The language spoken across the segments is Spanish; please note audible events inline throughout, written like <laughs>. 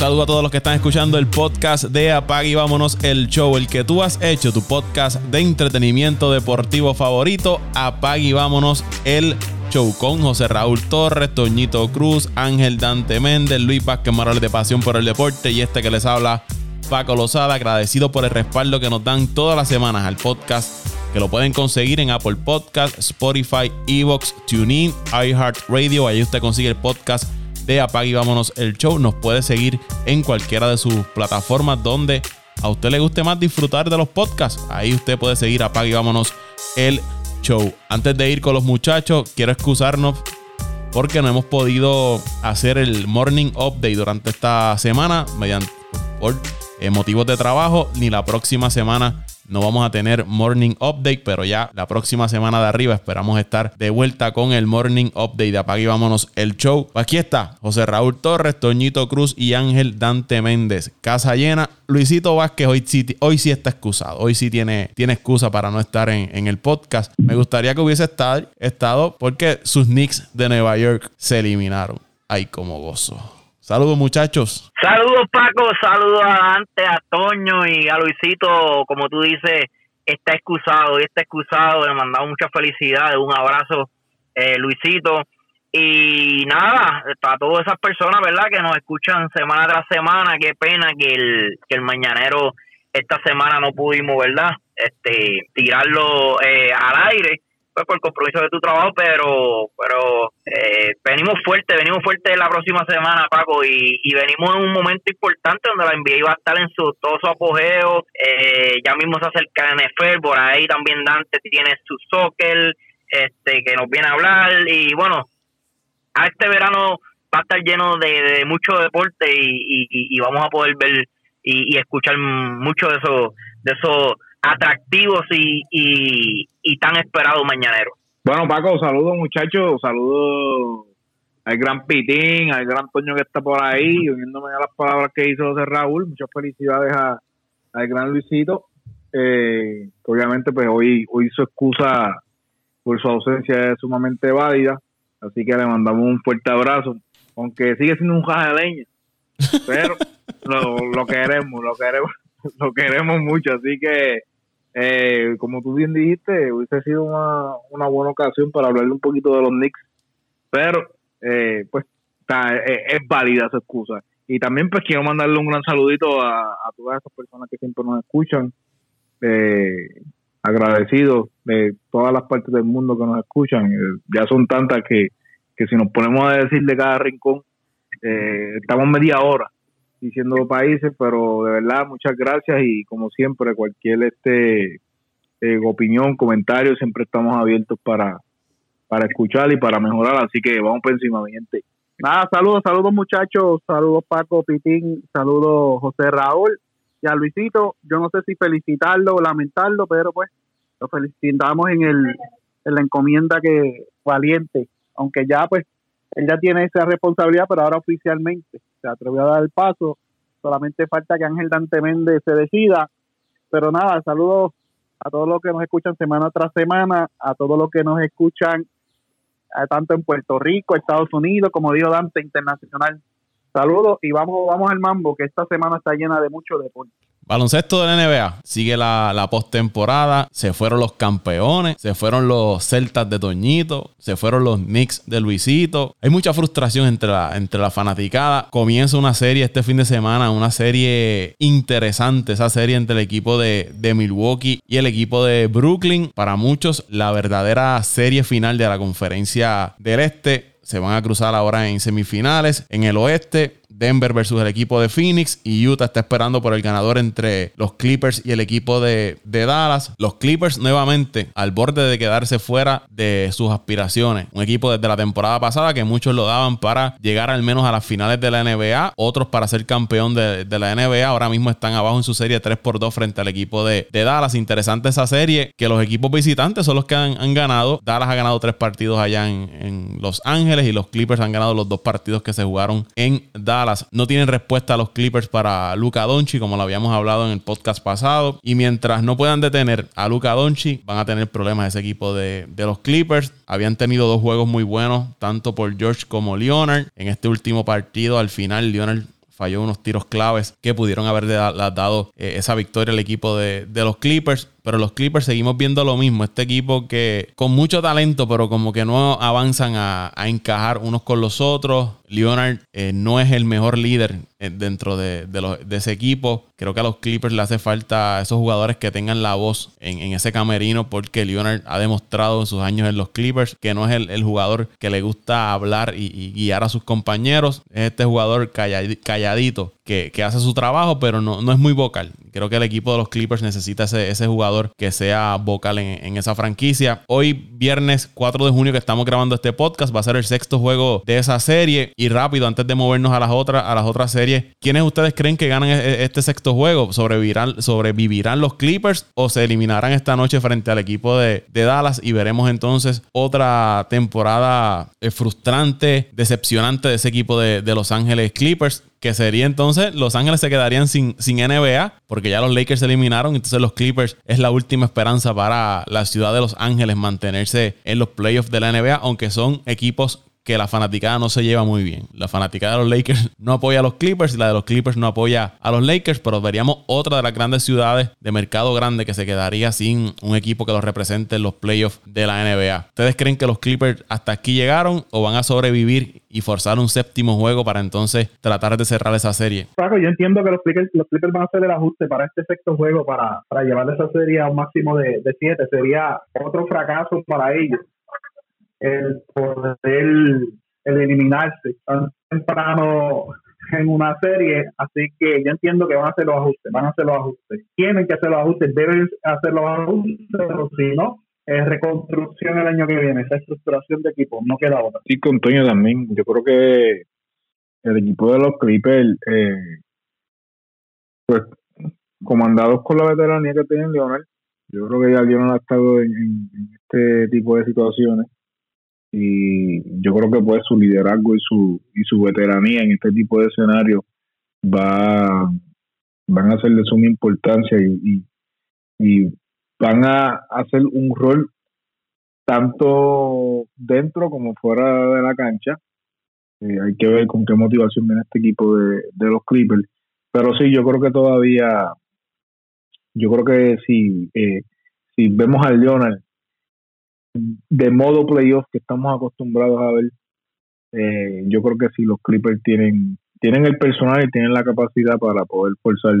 Saludo a todos los que están escuchando el podcast de Apag y Vámonos el Show, el que tú has hecho, tu podcast de entretenimiento deportivo favorito. Apag y Vámonos el Show con José Raúl Torres, Toñito Cruz, Ángel Dante Méndez, Luis Vázquez Morales de Pasión por el Deporte y este que les habla, Paco Lozada, agradecido por el respaldo que nos dan todas las semanas al podcast, que lo pueden conseguir en Apple Podcast, Spotify, Evox, TuneIn, iHeartRadio, ahí usted consigue el podcast de Apague y Vámonos el Show. Nos puede seguir en cualquiera de sus plataformas donde a usted le guste más disfrutar de los podcasts. Ahí usted puede seguir Apague y Vámonos el Show. Antes de ir con los muchachos, quiero excusarnos porque no hemos podido hacer el morning update durante esta semana mediante por eh, motivos de trabajo ni la próxima semana no vamos a tener morning update, pero ya la próxima semana de arriba esperamos estar de vuelta con el morning update de Apague Vámonos el show. Aquí está José Raúl Torres, Toñito Cruz y Ángel Dante Méndez. Casa llena. Luisito Vázquez hoy sí, hoy sí está excusado. Hoy sí tiene, tiene excusa para no estar en, el podcast. Me gustaría que hubiese estado, estado porque sus Knicks de Nueva York se eliminaron. Ay, como gozo. Saludos muchachos. Saludos Paco, saludos a Dante, a Toño y a Luisito, como tú dices, está excusado y está excusado, le mandamos muchas felicidades, un abrazo eh, Luisito. Y nada, para todas esas personas, ¿verdad? Que nos escuchan semana tras semana, qué pena que el, que el mañanero esta semana no pudimos, ¿verdad? Este, tirarlo eh, al aire pues, por compromiso de tu trabajo, pero pero eh, venimos fuerte, venimos fuerte la próxima semana, Paco, y, venimos en un momento importante donde la NBA va a estar en su todo su apogeo, eh, ya mismo se acerca NFL, por ahí también Dante tiene su soccer, este que nos viene a hablar, y bueno, a este verano va a estar lleno de, mucho deporte y, vamos a poder ver y, escuchar mucho de eso, de eso atractivos y, y, tan esperados mañaneros. Bueno, Paco, saludos muchachos, saludos al gran Pitín, al gran Toño que está por ahí, uniéndome a las palabras que hizo José Raúl. Muchas felicidades a, al gran Luisito. Eh, obviamente, pues hoy, hoy su excusa por su ausencia es sumamente válida, así que le mandamos un fuerte abrazo, aunque sigue siendo un jaja de leña, pero <laughs> lo, lo queremos, lo queremos, lo queremos mucho, así que eh, como tú bien dijiste, hubiese sido una, una buena ocasión para hablarle un poquito de los Knicks, pero eh, pues eh, es, válida su excusa. Y también pues quiero mandarle un gran saludito a, todas esas personas que siempre nos escuchan, eh, agradecidos de todas las partes del mundo que nos escuchan. ya son tantas que, que si nos ponemos a decir de cada rincón, estamos media hora diciendo países, pero de verdad muchas gracias y como siempre cualquier este eh, opinión, comentario, siempre estamos abiertos para, para escuchar y para mejorar, así que vamos por encima, mi gente. Nada, saludos, saludos muchachos, saludos Paco Pitín, saludos José Raúl y a Luisito, yo no sé si felicitarlo o lamentarlo, pero pues lo felicitamos en el en la encomienda que valiente, aunque ya pues él ya tiene esa responsabilidad, pero ahora oficialmente se atrevió a dar el paso. Solamente falta que Ángel Dante Méndez se decida. Pero nada, saludos a todos los que nos escuchan semana tras semana, a todos los que nos escuchan eh, tanto en Puerto Rico, Estados Unidos, como dijo Dante, internacional. Saludos y vamos, vamos al mambo, que esta semana está llena de mucho deporte. Baloncesto de la NBA. Sigue la, la postemporada. Se fueron los campeones. Se fueron los Celtas de Toñito. Se fueron los Knicks de Luisito. Hay mucha frustración entre la, entre la fanaticada. Comienza una serie este fin de semana. Una serie interesante. Esa serie entre el equipo de, de Milwaukee y el equipo de Brooklyn. Para muchos, la verdadera serie final de la conferencia del Este. Se van a cruzar ahora en semifinales. En el oeste, Denver versus el equipo de Phoenix y Utah está esperando por el ganador entre los Clippers y el equipo de, Dallas. Los Clippers nuevamente al borde de quedarse fuera de sus aspiraciones. Un equipo desde la temporada pasada que muchos lo daban para llegar al menos a las finales de la NBA, otros para ser campeón de, la NBA. Ahora mismo están abajo en su serie 3 por 2 frente al equipo de, Dallas. Interesante esa serie que los equipos visitantes son los que han, ganado. Dallas ha ganado tres partidos allá en, en Los Ángeles y los Clippers han ganado los dos partidos que se jugaron en Dallas. No tienen respuesta a los Clippers para Luca Donchi, como lo habíamos hablado en el podcast pasado. Y mientras no puedan detener a Luca Donchi, van a tener problemas ese equipo de, los Clippers. Habían tenido dos juegos muy buenos, tanto por George como Leonard. En este último partido, al final, Leonard falló unos tiros claves que pudieron haber dado eh, esa victoria al equipo de, de los Clippers. Pero los Clippers seguimos viendo lo mismo. Este equipo que con mucho talento, pero como que no avanzan a, encajar unos con los otros. Leonard eh, no es el mejor líder eh, dentro de, ese equipo. Creo que a los Clippers le hace falta esos jugadores que tengan la voz en, ese camerino porque Leonard ha demostrado en sus años en los Clippers que no es el, jugador que le gusta hablar y, guiar a sus compañeros. Es este jugador calladito que, hace su trabajo, pero no, no es muy vocal. Creo que el equipo de los Clippers necesita ese, jugador que sea vocal en, esa franquicia. Hoy, viernes 4 de junio, que estamos grabando este podcast, va a ser el sexto juego de esa serie. Y rápido, antes de movernos a las otras, a las otras series, ¿quiénes ustedes creen que ganan e, e, este sexto juego? ¿Sobrevivirán, sobrevivirán los Clippers o se eliminarán esta noche frente al equipo de, Dallas? Y veremos entonces otra temporada eh, frustrante, decepcionante de ese equipo de, de Los Ángeles Clippers que sería entonces Los Ángeles se quedarían sin, sin NBA, porque ya los Lakers se eliminaron, entonces los Clippers es la última esperanza para la ciudad de Los Ángeles mantenerse en los playoffs de la NBA, aunque son equipos que la fanaticada no se lleva muy bien. La fanaticada de los Lakers <laughs> no apoya a los Clippers y la de los Clippers no apoya a los Lakers, pero veríamos otra de las grandes ciudades de mercado grande que se quedaría sin un equipo que los represente en los playoffs de la NBA. ¿Ustedes creen que los Clippers hasta aquí llegaron o van a sobrevivir y forzar un séptimo juego para entonces tratar de cerrar esa serie? Yo entiendo que los Clippers, los Clippers van a hacer el ajuste para este sexto juego para, para llevar esa serie a un máximo de, de siete. Sería otro fracaso para ellos el poder el eliminarse tan temprano en una serie, así que yo entiendo que van a hacer los ajustes, van a hacer los ajustes. Tienen que hacer los ajustes, deben hacer los ajustes, pero si no, es reconstrucción el año que viene, esa estructuración de equipo, no queda otra. Sí, con Toño también, yo creo que el equipo de los Clippers, eh, pues comandados con la veteranía que tienen Leonard, yo creo que ya ha estado en este tipo de situaciones y yo creo que pues su liderazgo y su y su veteranía en este tipo de escenarios va van a ser de suma importancia y, y, van a hacer un rol tanto dentro como fuera de la cancha. Eh, hay que ver con qué motivación viene este equipo de, de los Clippers. Pero sí yo creo que todavía yo creo que si eh, si vemos al Leonard de modo playoff que estamos acostumbrados a ver, eh, yo creo que si los Clippers tienen tienen el personal y tienen la capacidad para poder forzar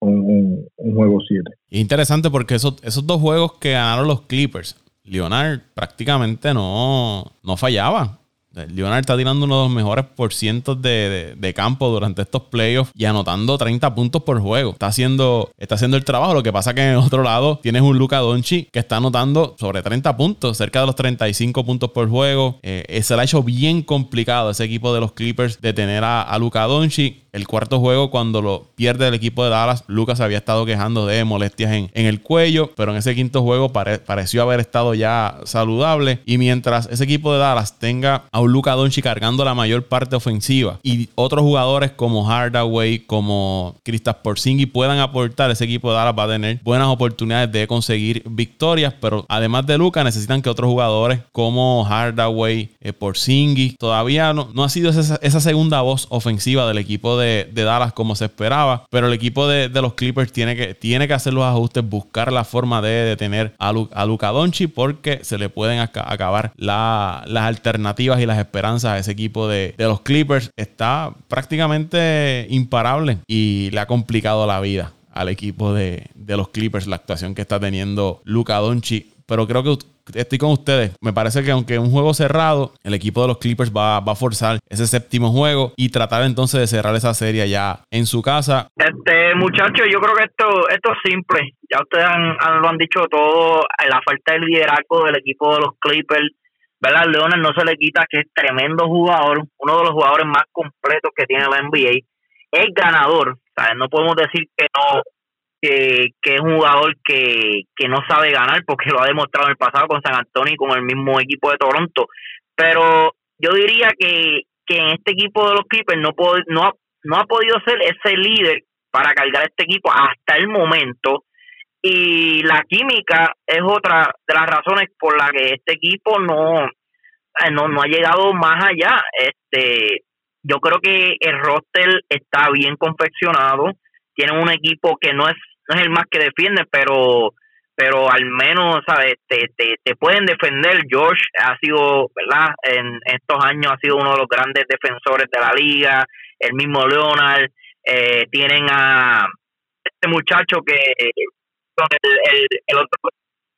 un, juego 7. Interesante porque esos, esos dos juegos que ganaron los Clippers, Leonard prácticamente no, no fallaba. Leonard está tirando uno de los mejores por cientos de, campo durante estos playoffs y anotando 30 puntos por juego. Está haciendo, está haciendo el trabajo. Lo que pasa que en el otro lado tienes un Luca Donchi que está anotando sobre 30 puntos, cerca de los 35 puntos por juego. Eh, se le ha hecho bien complicado ese equipo de los Clippers de tener a, a Luca Donchi. El cuarto juego, cuando lo pierde el equipo de Dallas, Lucas había estado quejando de molestias en, el cuello, pero en ese quinto juego pareció haber estado ya saludable. Y mientras ese equipo de Dallas tenga a un Luca Doncic cargando la mayor parte ofensiva y otros jugadores como Hardaway, como Kristaps Porzingis puedan aportar, ese equipo de Dallas va a tener buenas oportunidades de conseguir victorias, pero además de Luca necesitan que otros jugadores como Hardaway, eh, Porzingis, todavía no, no ha sido esa, esa segunda voz ofensiva del equipo de, Dallas como se esperaba. Pero el equipo de, los Clippers tiene que, tiene que hacer los ajustes, buscar la forma de detener a, a Luca Doncic porque se le pueden acabar las alternativas y las esperanzas a ese equipo de, los Clippers. Está prácticamente imparable y le ha complicado la vida al equipo de, de los Clippers la actuación que está teniendo Luca Doncic. Pero creo que estoy con ustedes. Me parece que aunque un juego cerrado, el equipo de los Clippers va, a forzar ese séptimo juego y tratar entonces de cerrar esa serie ya en su casa. Este muchachos, yo creo que esto, esto es simple. Ya ustedes lo han dicho todo, la falta de liderazgo del equipo de los Clippers. ¿Verdad? Leonard no se le quita que es tremendo jugador, uno de los jugadores más completos que tiene la NBA. Es ganador, no podemos decir que no que, es un jugador que, no sabe ganar porque <laughs> lo ha demostrado en el pasado con San Antonio y con el mismo equipo de Toronto. Pero yo diría que, en este equipo de los Clippers no, no, no ha podido ser ese líder para cargar este equipo hasta el momento. Y la química es otra de las razones por las que este equipo no, no, no ha llegado más allá. Este yo creo que el roster está bien confeccionado. Tienen un equipo que no es, no es el más que defiende, pero pero al menos sabes te, te, te pueden defender. George ha sido verdad en estos años ha sido uno de los grandes defensores de la liga. El mismo Leonard eh, tienen a este muchacho que el, el, otro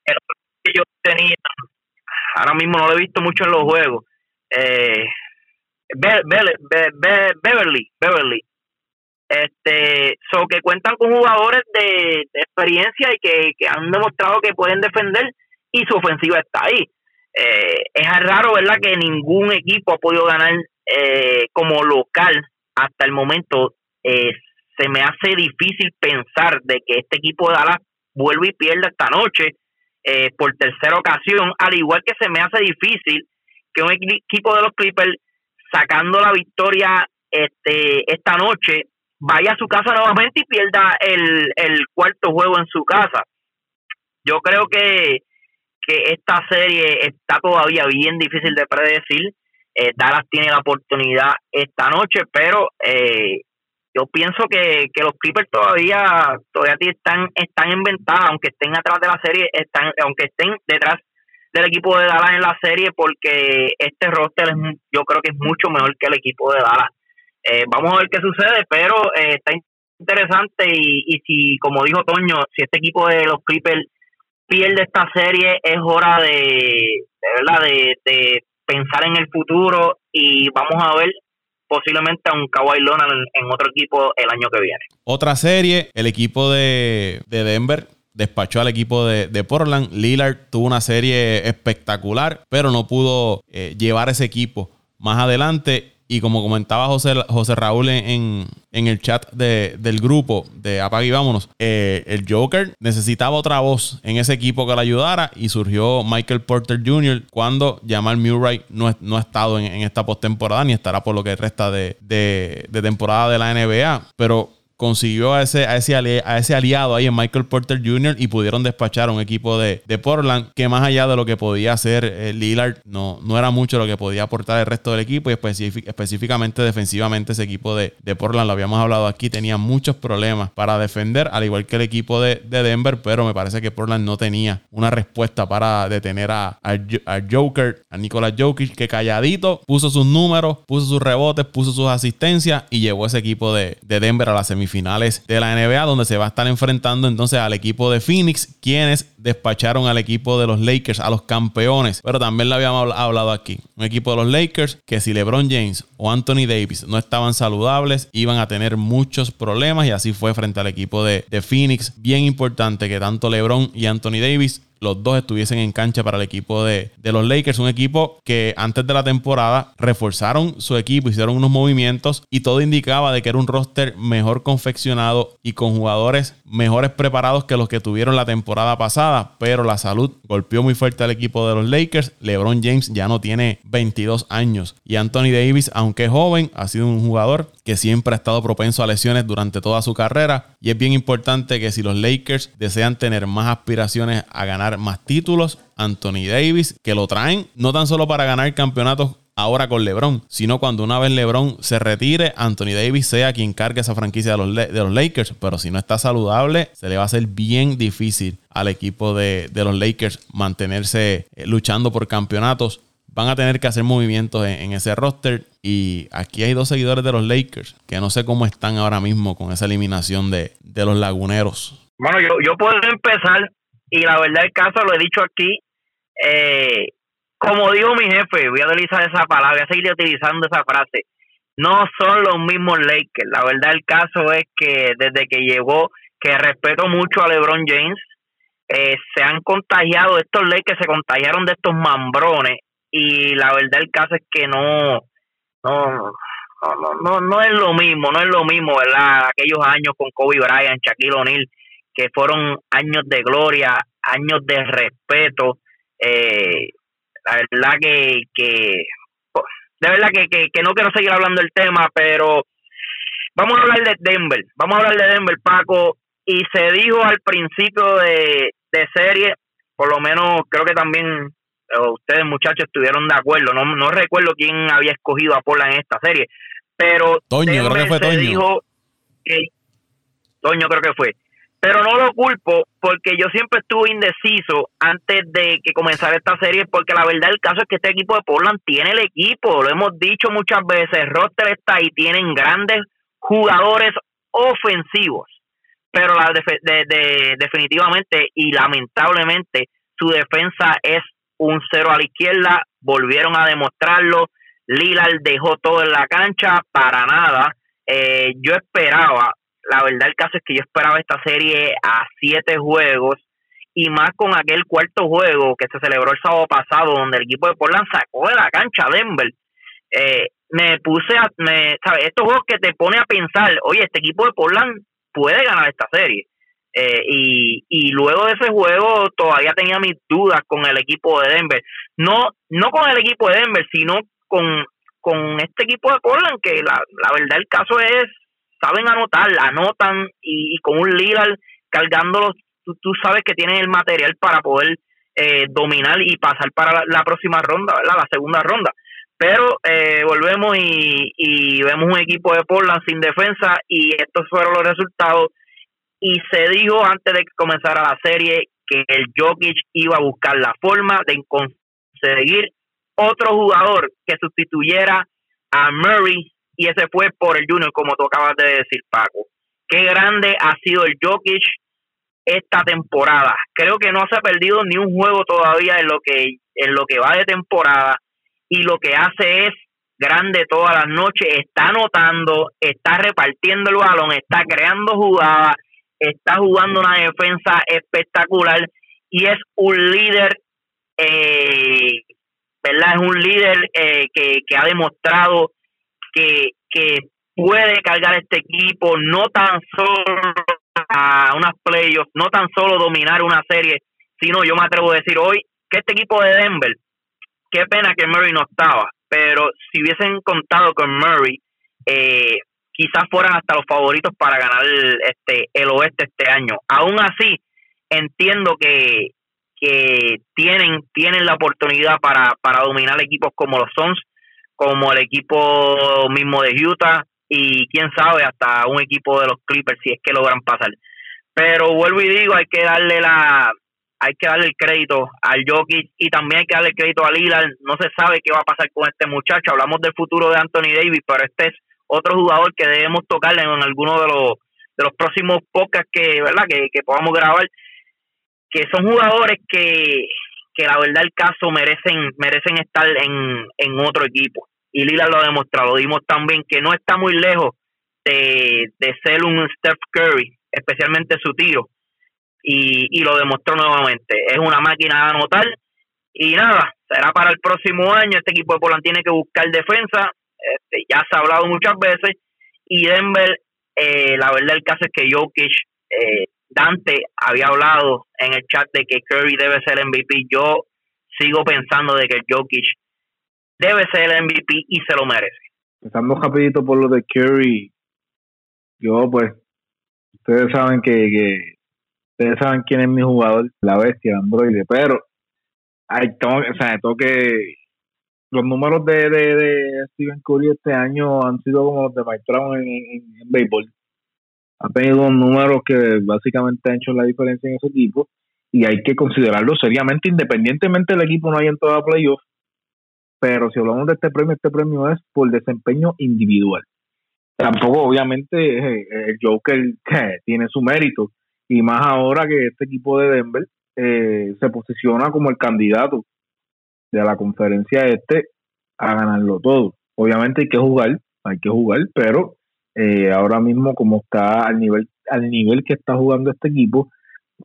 el otro que yo tenía ahora mismo no lo he visto mucho en los juegos eh, Beverly Beverly este so que cuentan con jugadores de, experiencia y que, han demostrado que pueden defender y su ofensiva está ahí. Eh, es raro verdad que ningún equipo ha podido ganar eh, como local hasta el momento. Eh, se me hace difícil pensar de que este equipo de Dallas vuelva y pierda esta noche por tercera ocasión al igual que se me hace difícil que un equipo de los Clippers sacando la victoria este esta noche vaya a su casa nuevamente y pierda el, el cuarto juego en su casa. Yo creo que, que esta serie está todavía bien difícil de predecir. Eh, Dallas tiene la oportunidad esta noche, pero eh, yo pienso que, que los Clippers todavía todavía están están en ventaja, aunque estén atrás de la serie, están aunque estén detrás del equipo de Dallas en la serie, porque este roster es, yo creo que es mucho mejor que el equipo de Dallas. Eh, vamos a ver qué sucede, pero eh, está interesante y, y si, como dijo Toño, si este equipo de los Clippers pierde esta serie, es hora de, de verdad, de, pensar en el futuro y vamos a ver posiblemente a un Kawhi Leonard en, otro equipo el año que viene. Otra serie, el equipo de, Denver despachó al equipo de, Portland. Lillard tuvo una serie espectacular, pero no pudo eh, llevar ese equipo más adelante y como comentaba José, José Raúl en, el chat del grupo de Apague y Vámonos, eh, el Joker necesitaba otra voz en ese equipo que le ayudara y surgió Michael Porter Jr. cuando Jamal Murray no, no ha estado en, esta postemporada ni estará por lo que resta de, de temporada de la NBA. Pero consiguió a ese, a ese, aliado ahí en Michael Porter Jr. y pudieron despachar a un equipo de, Portland que más allá de lo que podía hacer eh, Lillard, no, no era mucho lo que podía aportar el resto del equipo y específicamente defensivamente ese equipo de, Portland, lo habíamos hablado aquí, tenía muchos problemas para defender, al igual que el equipo de, Denver, pero me parece que Portland no tenía una respuesta para detener a, a, Joker, a Nicolas Jokic, que calladito puso sus números, puso sus rebotes, puso sus asistencias y llevó ese equipo de, de Denver a la semifinal finales de la NBA, donde se va a estar enfrentando entonces al equipo de Phoenix, quienes despacharon al equipo de los Lakers, a los campeones. Pero también lo habíamos hablado aquí. Un equipo de los Lakers que si LeBron James o Anthony Davis no estaban saludables, iban a tener muchos problemas y así fue frente al equipo de, de Phoenix. Bien importante que tanto LeBron y Anthony Davis los dos estuviesen en cancha para el equipo de, los Lakers. Un equipo que antes de la temporada reforzaron su equipo, hicieron unos movimientos y todo indicaba de que era un roster mejor confeccionado y con jugadores mejores preparados que los que tuvieron la temporada pasada. Pero la salud golpeó muy fuerte al equipo de los Lakers. LeBron James ya no tiene 22 años y Anthony Davis, aunque joven, ha sido un jugador que siempre ha estado propenso a lesiones durante toda su carrera. Y es bien importante que si los Lakers desean tener más aspiraciones a ganar más títulos, Anthony Davis, que lo traen no tan solo para ganar campeonatos ahora con LeBron, sino cuando una vez LeBron se retire, Anthony Davis sea quien cargue esa franquicia de los, de los Lakers. Pero si no está saludable, se le va a hacer bien difícil al equipo de, de los Lakers mantenerse eh, luchando por campeonatos van a tener que hacer movimientos en, ese roster. Y aquí hay dos seguidores de los Lakers que no sé cómo están ahora mismo con esa eliminación de, los laguneros. Bueno, yo, yo puedo empezar y la verdad el caso lo he dicho aquí. Eh, como dijo mi jefe, voy a utilizar esa palabra, voy a seguir utilizando esa frase. No son los mismos Lakers. La verdad el caso es que desde que llegó, que respeto mucho a LeBron James, eh, se han contagiado, estos Lakers se contagiaron de estos mambrones y la verdad el caso es que no no no no no es lo mismo no es lo mismo verdad aquellos años con Kobe Bryant Shaquille O'Neal que fueron años de gloria años de respeto eh, la verdad que, que de verdad que, que, no quiero seguir hablando del tema pero vamos a hablar de Denver vamos a hablar de Denver Paco y se dijo al principio de, de serie por lo menos creo que también ustedes muchachos estuvieron de acuerdo. No, no recuerdo quién había escogido a Pola en esta serie, pero Toño, creo que fue Toño. dijo que Toño creo que fue. Pero no lo culpo porque yo siempre estuve indeciso antes de que comenzara esta serie porque la verdad el caso es que este equipo de Portland tiene el equipo, lo hemos dicho muchas veces, roster está ahí, tienen grandes jugadores ofensivos, pero la de, definitivamente y lamentablemente su defensa es un cero a la izquierda, volvieron a demostrarlo, Lillard dejó todo en la cancha, para nada, eh, yo esperaba la verdad el caso es que yo esperaba esta serie a siete juegos y más con aquel cuarto juego que se celebró el sábado pasado donde el equipo de Portland sacó de la cancha a Denver. Eh, me puse a, me, ¿sabes? Estos juegos que te pone a pensar, oye, este equipo de Portland puede ganar esta serie. Eh, y, y luego de ese juego todavía tenía mis dudas con el equipo de Denver. No, no con el equipo de Denver, sino con, con este equipo de Portland, que la, la verdad el caso es saben anotar, anotan y, con un Lillard cargándolos, tú, sabes que tienen el material para poder eh, dominar y pasar para la, próxima ronda. La segunda ronda. Pero eh, volvemos y, y vemos un equipo de Portland sin defensa y estos fueron los resultados. Y se dijo antes de que comenzara la serie que el Jokic iba a buscar la forma de conseguir otro jugador que sustituyera a Murray y ese fue por el Junior, como tú acabas de decir, Paco. Qué grande ha sido el Jokic esta temporada. Creo que no se ha perdido ni un juego todavía en lo que en lo que va de temporada y lo que hace es grande todas las noches, está anotando, está repartiendo el balón, está creando jugadas, está jugando una defensa espectacular y es un líder, eh, ¿verdad? Es un líder eh, que, que ha demostrado que, que puede cargar este equipo, no tan solo a unas playoffs, no tan solo dominar una serie, sino yo me atrevo a decir hoy que este equipo de Denver, qué pena que Murray no estaba, pero si hubiesen contado con Murray, eh, quizás fueran hasta los favoritos para ganar el, este el oeste este año. Aún así, entiendo que, que tienen, tienen la oportunidad para, para dominar equipos como los Suns, como el equipo mismo de Utah y quién sabe hasta un equipo de los Clippers si es que logran pasar. Pero vuelvo y digo, hay que darle la hay que darle el crédito al Jokic y también hay que darle el crédito a Lillard. No se sabe qué va a pasar con este muchacho. Hablamos del futuro de Anthony Davis, pero este es otro jugador que debemos tocarle en alguno de los de los próximos podcasts que, ¿verdad? Que, que podamos grabar que son jugadores que, que la verdad el caso merecen merecen estar en, en otro equipo y Lila lo ha demostrado. Dimos también que no está muy lejos de, ser un Steph Curry, especialmente su tiro, y, y lo demostró nuevamente. Es una máquina de anotar y nada, será para el próximo año. Este equipo de Poland tiene que buscar defensa, este, ya se ha hablado muchas veces, y Denver, eh, la verdad el caso es que Jokic, eh, Dante había hablado en el chat de que Curry debe ser MVP. Yo sigo pensando de que Jokic debe ser el MVP y se lo merece. Empezando rapidito por lo de Curry, yo pues, ustedes saben que, ustedes saben quién es mi jugador, la bestia, Android, pero hay o sea, tengo que los números de, de, Steven Curry este año han sido como los de Mike Brown en, béisbol. Ha tenido números que básicamente han hecho la diferencia en ese equipo y hay que considerarlo seriamente, independientemente del equipo no haya entrado a playoff pero si hablamos de este premio, este premio es por desempeño individual. Tampoco, obviamente, eh, el Joker <laughs> tiene su mérito, y más ahora que este equipo de Denver eh, se posiciona como el candidato de la conferencia este a ganarlo todo. Obviamente hay que jugar, hay que jugar, pero eh, ahora mismo como está al nivel al nivel que está jugando este equipo,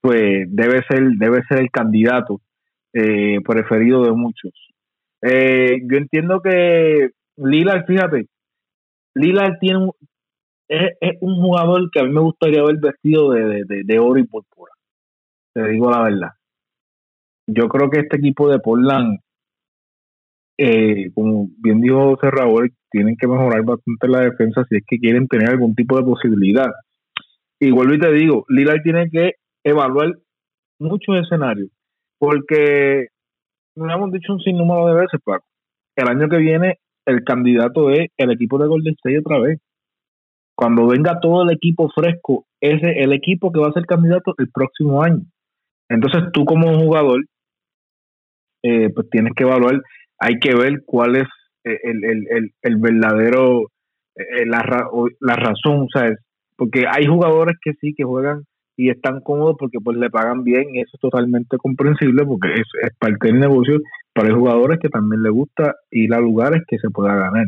pues debe ser debe ser el candidato preferido de muchos. Eh, yo entiendo que Lillard, fíjate, Lillard tiene un, es, un jugador que a mí me gustaría ver vestido de, de, oro y púrpura. Te digo la verdad. Yo creo que este equipo de Portland, eh, como bien dijo Cerrador, tienen que mejorar bastante la defensa si es que quieren tener algún tipo de posibilidad. Y y te digo, Lillard tiene que evaluar muchos escenarios, porque lo hemos dicho un sinnúmero de veces, Paco. El año que viene el candidato es el equipo de Golden State otra vez. Cuando venga todo el equipo fresco, ese es el equipo que va a ser candidato el próximo año. Entonces tú como jugador, eh, pues tienes que evaluar, hay que ver cuál es eh, el, el, el, el verdadero, eh, la, la razón, ¿sabes? Porque hay jugadores que sí, que juegan y están cómodos porque pues le pagan bien y eso es totalmente comprensible porque es, es parte del negocio, pero hay jugadores que también les gusta ir a lugares que se pueda ganar.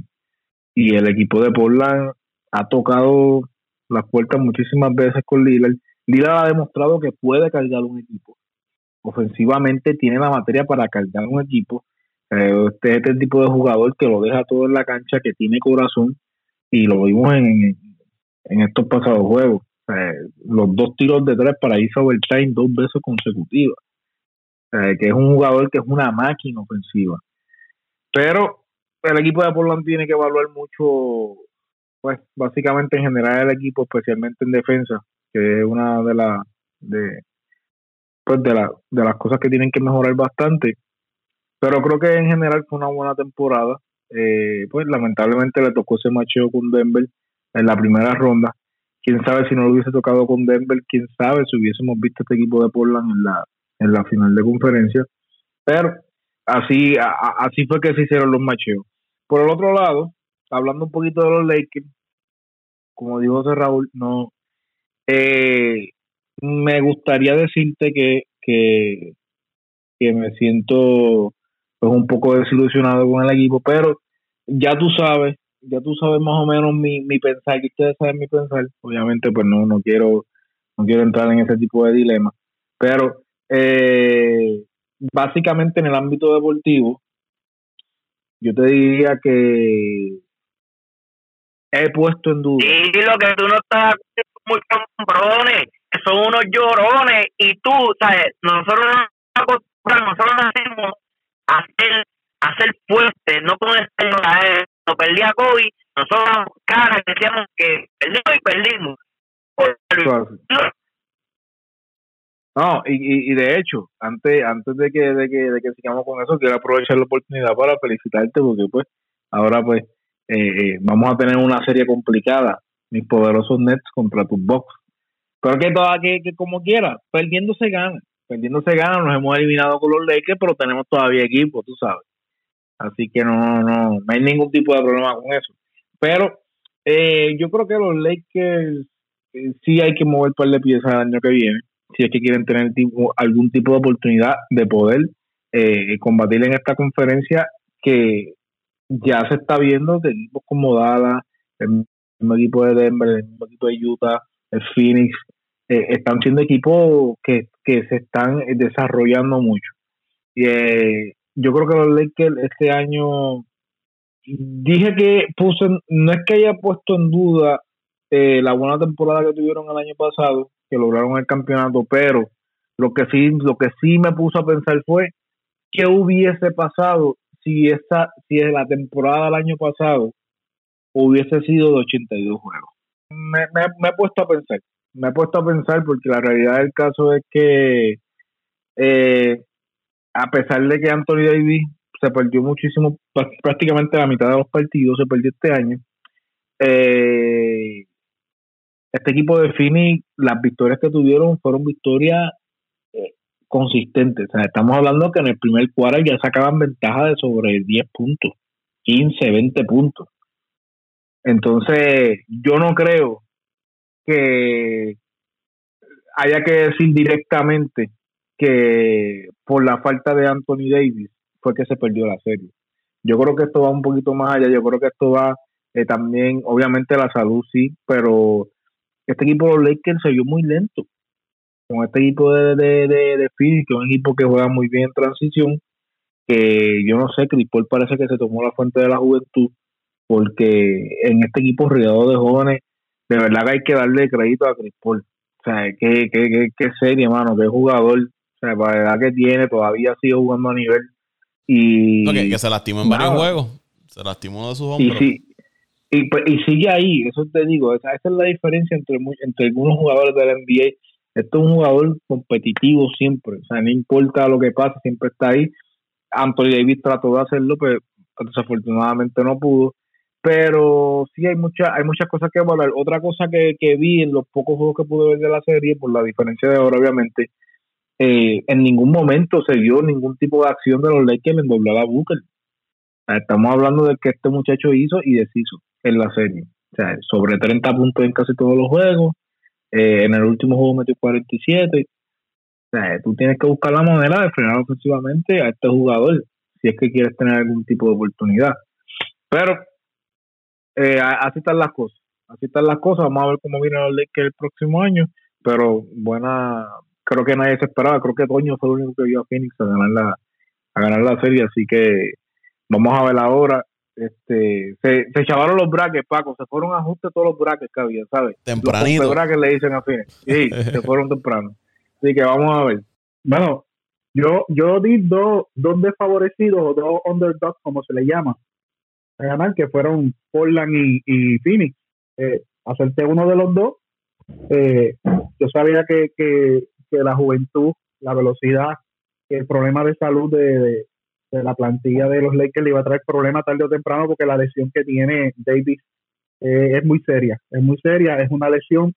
Y el equipo de Portland ha tocado las puertas muchísimas veces con Lillard. Lillard ha demostrado que puede cargar un equipo. Ofensivamente tiene la materia para cargar un equipo. Eh, este es tipo de jugador que lo deja todo en la cancha, que tiene corazón y lo vimos en, en estos pasados juegos. Los dos tiros de tres para irse overtime dos veces consecutivas. que es un jugador que es una máquina ofensiva. Pero el equipo de Portland tiene que evaluar mucho, pues básicamente en general el equipo, especialmente en defensa, que es una de las de pues de, la, de las cosas que tienen que mejorar bastante. Pero creo que en general fue una buena temporada. Eh, pues lamentablemente le tocó ese macheo con Denver en la primera ronda. Quién sabe si no lo hubiese tocado con Denver, quién sabe si hubiésemos visto este equipo de Portland en la, en la final de conferencia. Pero así, así fue que se hicieron los macheos. Por el otro lado, hablando un poquito de los Lakers, como dijo José Raúl, no eh, me gustaría decirte que, que, que me siento pues un poco desilusionado con el equipo, pero ya tú sabes ya tú sabes más o menos mi, mi pensar, que ustedes saben mi pensar. Obviamente, pues no, no quiero, no quiero entrar en ese tipo de dilema. Pero eh, básicamente en el ámbito deportivo, yo te diría que he puesto en duda. Sí, lo que tú no estás muy cabrones, que son unos llorones, y tú, ¿sabes? Nosotros nosotros nacimos a ser, a ser fuertes, no con este cuando perdía COVID, nosotros cara decíamos que perdimos y perdimos. No, y, y, de hecho, antes antes de que, de que de que sigamos con eso, quiero aprovechar la oportunidad para felicitarte porque pues ahora pues eh, eh, vamos a tener una serie complicada, mis poderosos Nets contra tus Bucks. Pero que toda que, que como quiera, perdiendo se gana, perdiendo se gana, nos hemos eliminado con los Lakers, pero tenemos todavía equipo, tú sabes. Así que no, no, no hay ningún tipo de problema con eso. Pero eh, yo creo que los Lakers eh, sí hay que mover par de piezas el año que viene, si es que quieren tener tipo, algún tipo de oportunidad de poder eh, combatir en esta conferencia que ya se está viendo de equipos como Dallas, el mismo equipo de Denver, el mismo equipo de Utah, el Phoenix, están siendo equipos que, que se están desarrollando mucho. Y yo creo que los Lakers este año dije que puse no es que haya puesto en duda eh, la buena temporada que tuvieron el año pasado que lograron el campeonato pero lo que sí lo que sí me puso a pensar fue qué hubiese pasado si esa si la temporada del año pasado hubiese sido de 82 juegos me, me he puesto a pensar me he puesto a pensar porque la realidad del caso es que eh, a pesar de que Anthony Davis se perdió muchísimo, prácticamente la mitad de los partidos se perdió este año. Eh, este equipo de Phoenix, las victorias que tuvieron fueron victorias eh, consistentes. estamos hablando que en el primer cuadro ya sacaban ventaja de sobre 10 puntos, 15, 20 puntos. Entonces, yo no creo que haya que decir directamente que por la falta de Anthony Davis fue que se perdió la serie. Yo creo que esto va un poquito más allá, yo creo que esto va eh, también, obviamente la salud sí, pero este equipo de los Lakers se vio muy lento. Con este equipo de, de, de, Philly, que es un equipo que juega muy bien en transición, que yo no sé, Chris Paul parece que se tomó la fuente de la juventud, porque en este equipo rodeado de jóvenes, de verdad que hay que darle crédito a Chris Paul. O sea, qué, qué, qué, qué serie, hermano, qué jugador o sea, para la edad que tiene, todavía sigue jugando a nivel. Y. que se lastimó en varios juegos. Se lastimó de sus hombros. Y, y, pues, y, sigue ahí, eso te digo. Esa, esa es la diferencia entre, entre algunos jugadores de la NBA. Esto es un jugador competitivo siempre. O sea, no importa lo que pase, siempre está ahí. Anthony Davis trató de hacerlo, pero desafortunadamente no pudo. Pero sí hay muchas hay muchas cosas que evaluar. Otra cosa que, que vi en los pocos juegos que pude ver de la serie, por la diferencia de ahora, obviamente, eh, en ningún momento se vio ningún tipo de acción de los Lakers en doblar a Booker. Estamos hablando de que este muchacho hizo y deshizo en la serie. O sea, sobre 30 puntos en casi todos los juegos. Eh, en el último juego metió 47. O sea, tú tienes que buscar la manera de frenar ofensivamente a este jugador si es que quieres tener algún tipo de oportunidad. Pero eh, así están las cosas. Así están las cosas. Vamos a ver cómo viene los Lakers el próximo año. Pero buena, creo que nadie se esperaba. Creo que Toño fue el único que vio a Phoenix a ganar la, a ganar la serie. Así que vamos a ver ahora. Este, se, se chavaron los brackets, Paco. Se fueron a ajuste todos los brackets que había, ¿sabes? Tempranito. Los brackets le dicen a Phoenix. Sí, <laughs> se fueron temprano. Así que vamos a ver. Bueno, yo, yo di dos, dos desfavorecidos o dos underdogs, como se le llama, a ganar, que fueron Portland y, y Phoenix. Eh, acerté uno de los dos. Eh, yo sabía que, que, que, la juventud, la velocidad, el problema de salud de, de, la plantilla de los Lakers le iba a traer problemas tarde o temprano porque la lesión que tiene Davis eh, es muy seria. Es muy seria. Es una lesión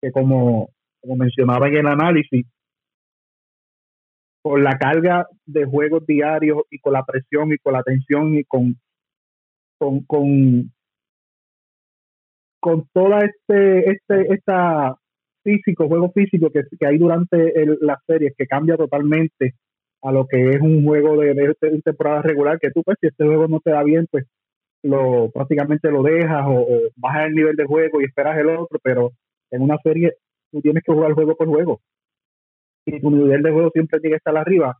que, como, como mencionaba en el análisis, con la carga de juegos diarios y con la presión y con la tensión y con con con, con toda este este esta físico juego físico que, hay durante el, la serie que cambia totalmente a lo que es un juego de, de, temporada regular que tú pues si este juego no te da bien pues lo prácticamente lo dejas o, o bajas el nivel de juego y esperas el otro pero en una serie tú tienes que jugar juego por juego y tu nivel de juego siempre tiene que estar arriba.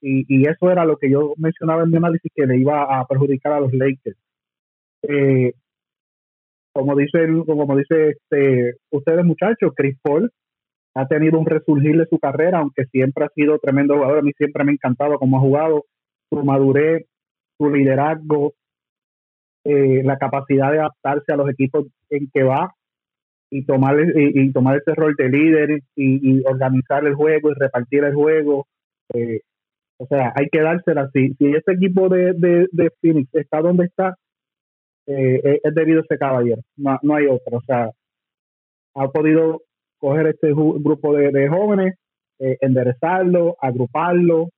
Y, y, eso era lo que yo mencionaba en mi análisis que le iba a perjudicar a los Lakers. Eh, como dicen, como dice este, ustedes muchachos, Chris Paul ha tenido un resurgir de su carrera, aunque siempre ha sido tremendo jugador. A mí siempre me ha encantado cómo ha jugado, su madurez, su liderazgo, eh, la capacidad de adaptarse a los equipos en que va y tomar y, tomar ese rol de líder y, organizar el juego y repartir el juego eh, o sea hay que dársela si si este equipo de, de, de Phoenix está donde está eh, es debido a ese caballero no, no hay otro o sea ha podido coger este grupo de, de jóvenes eh, enderezarlo agruparlo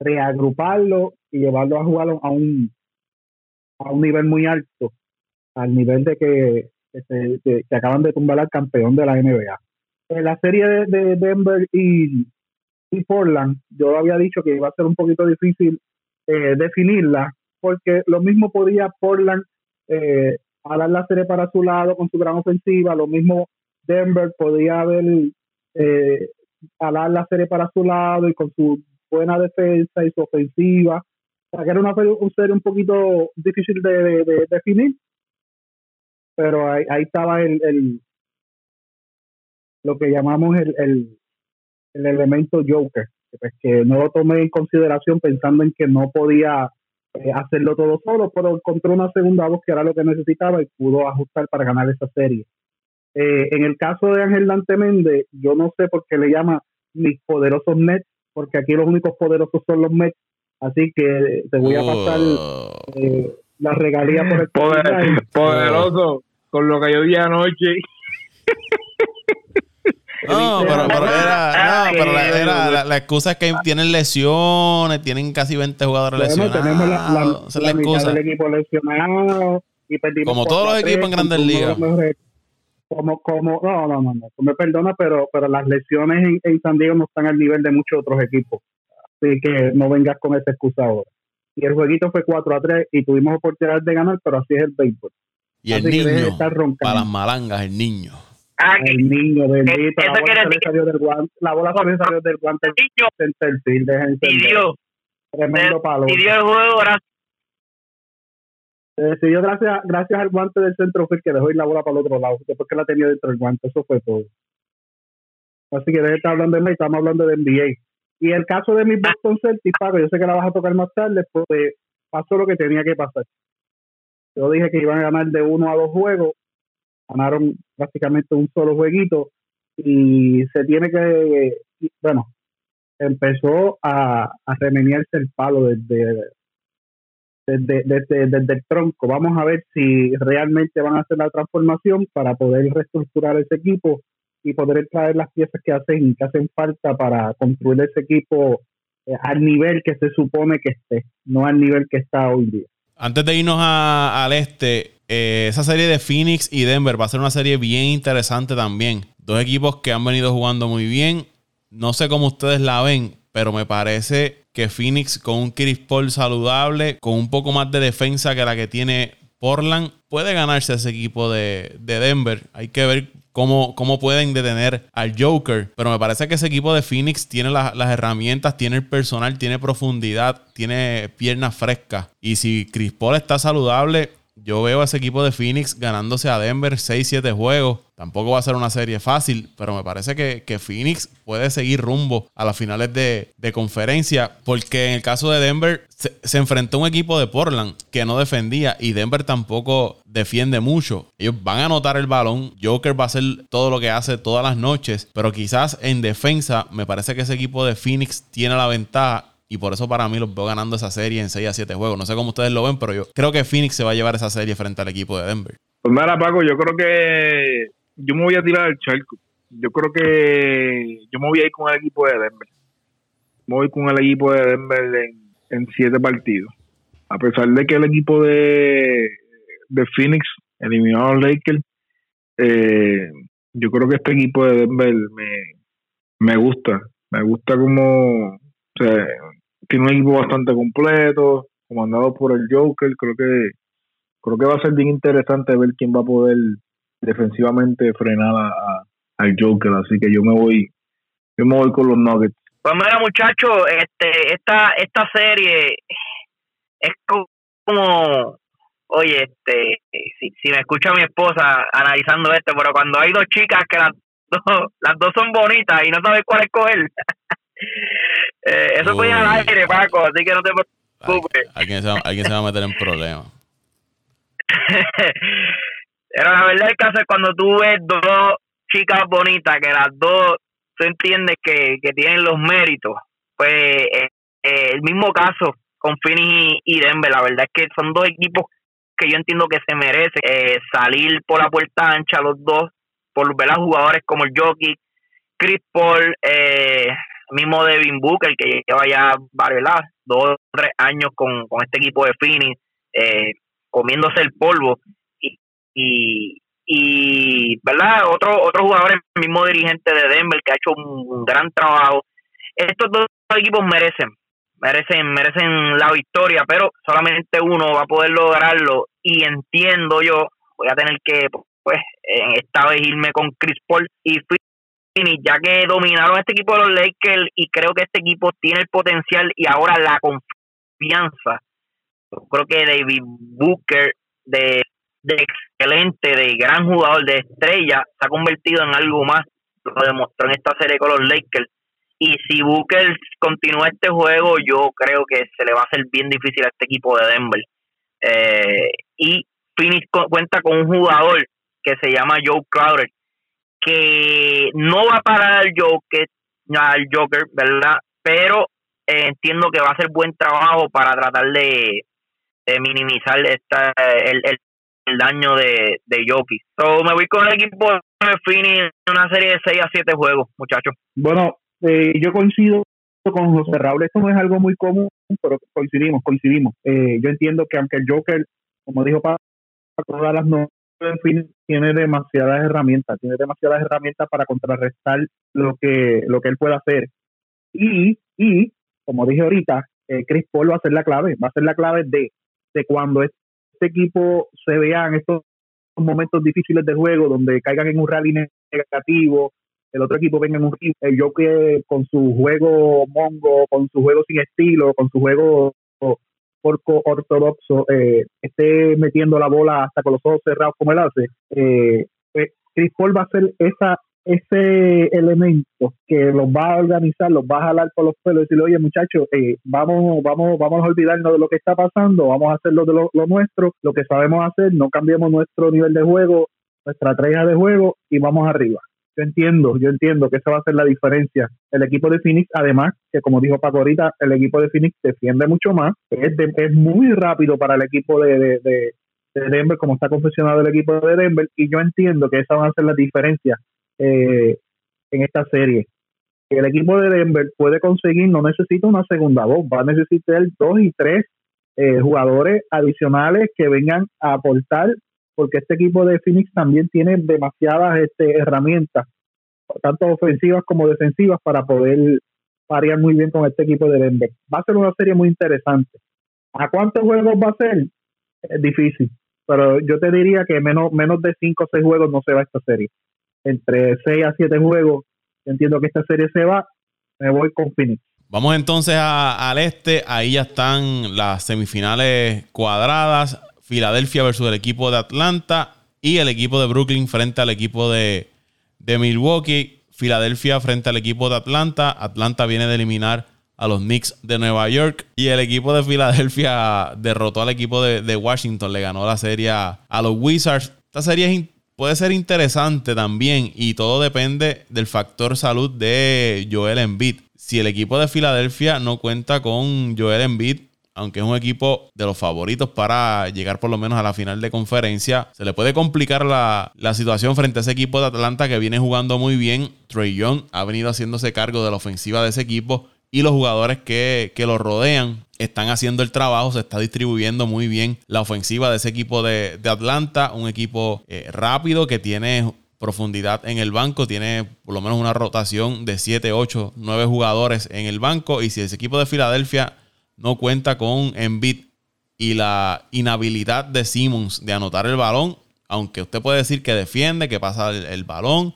reagruparlo y llevarlo a jugar a un a un nivel muy alto al nivel de que se, acaban de tumbar al campeón de la NBA. En la serie de, de Denver y, y, Portland, yo había dicho que iba a ser un poquito difícil eh, definirla, porque lo mismo podía Portland eh, la serie para su lado con su gran ofensiva, lo mismo Denver podía haber eh, dar la serie para su lado y con su buena defensa y su ofensiva. O que era una, una serie un poquito difícil de, de, de definir, pero ahí, ahí estaba el, el, lo que llamamos el, el, el elemento Joker, pues que no lo tomé en consideración pensando en que no podía eh, hacerlo todo solo, pero encontró una segunda voz que era lo que necesitaba y pudo ajustar para ganar esa serie. Eh, en el caso de Ángel Dante Méndez, yo no sé por qué le llama mis poderosos Mets, porque aquí los únicos poderosos son los Mets, así que te voy a pasar eh, la regalía por el Poder, poderoso con lo que yo vi anoche. <laughs> No, pero, pero, era, <laughs> no, pero la, era, la, la, excusa es que tienen lesiones, tienen casi 20 jugadores bueno, lesionados. Tenemos la, la, Esa es la, excusa. del equipo lesionado y Como todos los equipos en Grandes Ligas. Como, como, no, no, no, no, me perdona, pero, pero las lesiones en, en San Diego no están al nivel de muchos otros equipos. Así que no vengas con esa excusa ahora. Y el jueguito fue 4 a 3 y tuvimos oportunidad de ganar, pero así es el béisbol. Y el niño, para las malangas, el niño. Ah, el niño bendito, la bola se salió del guante, la bola se salió del guante Dio, tremendo palo. Y dio el juego, gracias. Eh, sí, yo gracias, gracias al guante del centro fue que dejó ir la bola para el otro lado, después que la tenía dentro del guante, eso fue todo. Así que deje estar hablando de mí, estamos hablando de NBA. Y el caso de mi Boston Celtics, Paco, yo sé que la vas a tocar más tarde, pues pasó lo que tenía que pasar. Yo dije que iban a ganar de uno a dos juegos, ganaron prácticamente un solo jueguito y se tiene que, bueno, empezó a, a remeniarse el palo desde, desde, desde, desde el tronco. Vamos a ver si realmente van a hacer la transformación para poder reestructurar ese equipo y poder traer las piezas que hacen, que hacen falta para construir ese equipo eh, al nivel que se supone que esté, no al nivel que está hoy día. Antes de irnos al este, eh, esa serie de Phoenix y Denver va a ser una serie bien interesante también. Dos equipos que han venido jugando muy bien. No sé cómo ustedes la ven, pero me parece que Phoenix con un Chris Paul saludable, con un poco más de defensa que la que tiene Portland, puede ganarse ese equipo de, de Denver. Hay que ver cómo, cómo pueden detener al Joker. Pero me parece que ese equipo de Phoenix tiene las herramientas, tiene el personal, tiene profundidad, tiene piernas frescas. Y si Chris Paul está saludable, yo veo a ese equipo de Phoenix ganándose a Denver 6-7 juegos. Tampoco va a ser una serie fácil, pero me parece que, Phoenix puede seguir rumbo a las finales de, conferencia, porque en el caso de Denver se, enfrentó a un equipo de Portland que no defendía y Denver tampoco defiende mucho. Ellos van a anotar el balón, Joker va a hacer todo lo que hace todas las noches, pero quizás en defensa me parece que ese equipo de Phoenix tiene la ventaja y por eso para mí los veo ganando esa serie en 6 a 7 juegos. No sé cómo ustedes lo ven, pero yo creo que Phoenix se va a llevar esa serie frente al equipo de Denver. Pues nada, Paco, yo creo que yo me voy a tirar el charco. Yo creo que yo me voy a ir con el equipo de Denver. Me voy con el equipo de Denver en, 7 siete partidos. A pesar de que el equipo de, de Phoenix eliminó a los Lakers, eh, yo creo que este equipo de Denver me, me gusta. Me gusta como o sea, tiene un equipo bastante completo, comandado por el Joker. Creo que creo que va a ser bien interesante ver quién va a poder defensivamente frenar a, al Joker. Así que yo me voy yo me voy con los Nuggets. Pues mira, muchachos, este, esta, esta serie es como, oye, este, si, si me escucha mi esposa analizando esto, pero cuando hay dos chicas que las dos, <laughs> las dos son bonitas y no sabes cuál escoger, <laughs> Eh, eso fue al aire, Paco, así que no te preocupes. Alguien se, va, alguien se va a meter en problemas. <laughs> Pero la verdad es que cuando tú ves dos chicas bonitas, que las dos tú entiendes que, que tienen los méritos, pues eh, eh, el mismo caso con Phoenix y Denver, la verdad es que son dos equipos que yo entiendo que se merecen salir por la puerta ancha los dos, por ver a jugadores como el Jockey, Chris Paul, eh, mismo Devin Booker, que lleva ya ¿verdad? dos o tres años con, este equipo de Phoenix, eh, comiéndose el polvo. Y, y, ¿verdad? Otro, otro jugador, el mismo dirigente de Denver, que ha hecho un, gran trabajo. Estos dos equipos merecen, merecen, merecen la victoria, pero solamente uno va a poder lograrlo. Y entiendo yo, voy a tener que, pues, en esta vez irme con Chris Paul y ya que dominaron este equipo de los Lakers y creo que este equipo tiene el potencial y ahora la confianza. creo que David Booker, de, excelente, de gran jugador, de estrella, se ha convertido en algo más. Lo demostró en esta serie con los Lakers. Y si Booker continúa este juego, yo creo que se le va a hacer bien difícil a este equipo de Denver. Eh, y Phoenix cuenta con un jugador que se llama Joe Crowder, que no va a parar al Joker, al Joker, ¿verdad? Pero eh, entiendo que va a hacer buen trabajo para tratar de, minimizar esta, el, el, daño de, de. So, me voy con el equipo de Fini en una serie de 6 a 7 juegos, muchachos. Bueno, eh, yo coincido con José Raúl, esto no es algo muy común, pero coincidimos, coincidimos. Eh, yo entiendo que aunque el Joker, como dijo para todas las noches, en fin tiene demasiadas herramientas, tiene demasiadas herramientas para contrarrestar lo que, lo que él puede hacer. Y, y como dije ahorita, eh, Chris Paul va a ser la clave, va a ser la clave de, de cuando este equipo se vea en estos momentos difíciles de juego, donde caigan en un rally negativo, el otro equipo venga en un el yo que con su juego mongo, con su juego sin estilo, con su juego porco ortodoxo eh, esté metiendo la bola hasta con los ojos cerrados como él hace, eh, pues, Chris Paul va a ser esa ese elemento que los va a organizar, los va a jalar por los pelos y decirle, oye muchachos, eh, vamos, vamos, vamos a olvidarnos de lo que está pasando, vamos a hacer lo de lo, nuestro, lo que sabemos hacer, no cambiemos nuestro nivel de juego, nuestra estrategia de juego y vamos arriba. Yo entiendo, yo entiendo que esa va a ser la diferencia. El equipo de Phoenix, además, que como dijo Paco ahorita, el equipo de Phoenix defiende mucho más, es, es muy rápido para el equipo de, de, Denver, como está confeccionado el equipo de Denver, y yo entiendo que esa va a ser la diferencia eh, en esta serie. El equipo de Denver puede conseguir, no necesita una segunda voz, va a necesitar dos y tres eh, jugadores adicionales que vengan a aportar porque este equipo de Phoenix también tiene demasiadas este, herramientas, tanto ofensivas como defensivas, para poder variar muy bien con este equipo de Denver. Va a ser una serie muy interesante. ¿A cuántos juegos va a ser? Es difícil, pero yo te diría que menos, menos de 5 o 6 juegos no se va esta serie. Entre 6 a 7 juegos, entiendo que esta serie se va, me voy con Phoenix. Vamos entonces al este, ahí ya están las semifinales cuadradas. Filadelfia versus el equipo de Atlanta y el equipo de Brooklyn frente al equipo de, Milwaukee. Filadelfia frente al equipo de Atlanta. Atlanta viene de eliminar a los Knicks de Nueva York. Y el equipo de Filadelfia <laughs> derrotó al equipo de, Washington. Le ganó la serie a, los Wizards. Esta serie puede ser interesante también. Y todo depende del factor salud de Joel Embiid. Si el equipo de Filadelfia no cuenta con Joel Embiid, aunque es un equipo de los favoritos para llegar por lo menos a la final de conferencia, se le puede complicar la, situación frente a ese equipo de Atlanta que viene jugando muy bien. Trey Young ha venido haciéndose cargo de la ofensiva de ese equipo y los jugadores que, lo rodean están haciendo el trabajo, se está distribuyendo muy bien la ofensiva de ese equipo de, Atlanta, un equipo eh, rápido que tiene profundidad en el banco, tiene por lo menos una rotación de 7, 8, 9 jugadores en el banco y si ese equipo de Filadelfia no cuenta con Embiid y la inhabilidad de Simmons de anotar el balón, aunque usted puede decir que defiende, que pasa el, balón,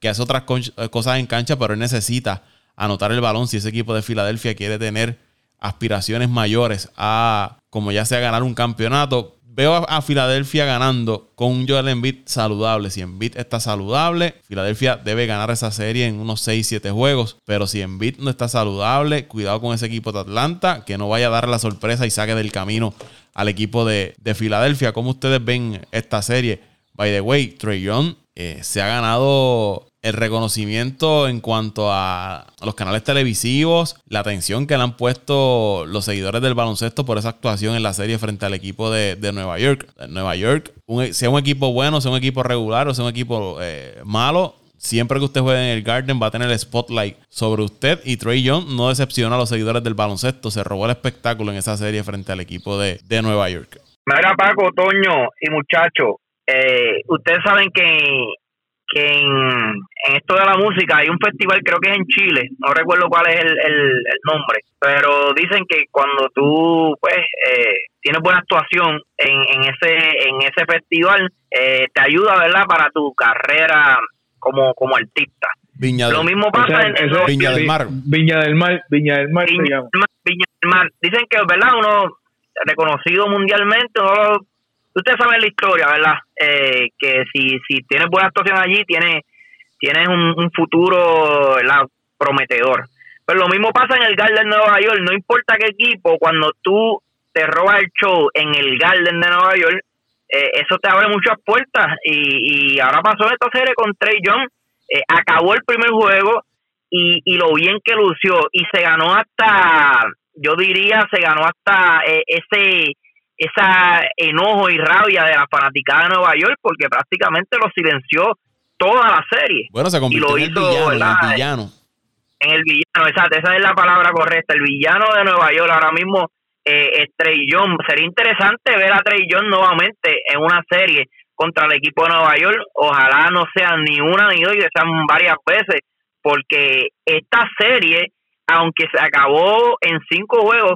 que hace otras cosas en cancha, pero él necesita anotar el balón si ese equipo de Filadelfia quiere tener aspiraciones mayores a, como ya sea, ganar un campeonato veo a, Filadelfia ganando con un Joel Embiid saludable. Si Embiid está saludable, Filadelfia debe ganar esa serie en unos 6-7 juegos. Pero si Embiid no está saludable, cuidado con ese equipo de Atlanta, que no vaya a dar la sorpresa y saque del camino al equipo de, Filadelfia. ¿Cómo ustedes ven esta serie? By the way, Trey Young eh, se ha ganado el reconocimiento en cuanto a los canales televisivos, la atención que le han puesto los seguidores del baloncesto por esa actuación en la serie frente al equipo de, Nueva York. Nueva York, sea un equipo bueno, sea un equipo regular o sea un equipo eh, malo, siempre que usted juegue en el Garden va a tener el spotlight sobre usted y Trey Young no decepciona a los seguidores del baloncesto, se robó el espectáculo en esa serie frente al equipo de, Nueva York. Mira Paco, Toño y muchachos, eh, ustedes saben que que en, esto de la música hay un festival, creo que es en Chile, no recuerdo cuál es el, el, nombre, pero dicen que cuando tú pues eh, tienes buena actuación en, en ese en ese festival, eh, te ayuda, ¿verdad?, para tu carrera como, como artista. Viña Lo mismo pasa en, Viña del Mar. Viña del Mar, Viña del Mar. Viña, del Mar. Dicen que, ¿verdad?, uno reconocido mundialmente, uno ustedes saben la historia, ¿verdad? Eh, que si, si tienes buena actuación allí, tienes, tienes un, futuro prometedor. Pero lo mismo pasa en el Garden de Nueva York. No importa qué equipo, cuando tú te robas el show en el Garden de Nueva York, eh, eso te abre muchas puertas. Y, y ahora pasó esta serie con Trey Young. Eh, acabó el primer juego y, y lo bien que lució. Y se ganó hasta, yo diría, se ganó hasta ese esa enojo y rabia de la fanaticada de Nueva York porque prácticamente lo silenció toda la serie. Bueno, se convirtió en el villano, en el villano. exacto, esa es la palabra correcta. El villano de Nueva York ahora mismo eh, es Trey Young. Sería interesante ver a Trey Young nuevamente en una serie contra el equipo de Nueva York. Ojalá no sean ni una ni dos y sean varias veces, porque esta serie, aunque se acabó en cinco juegos,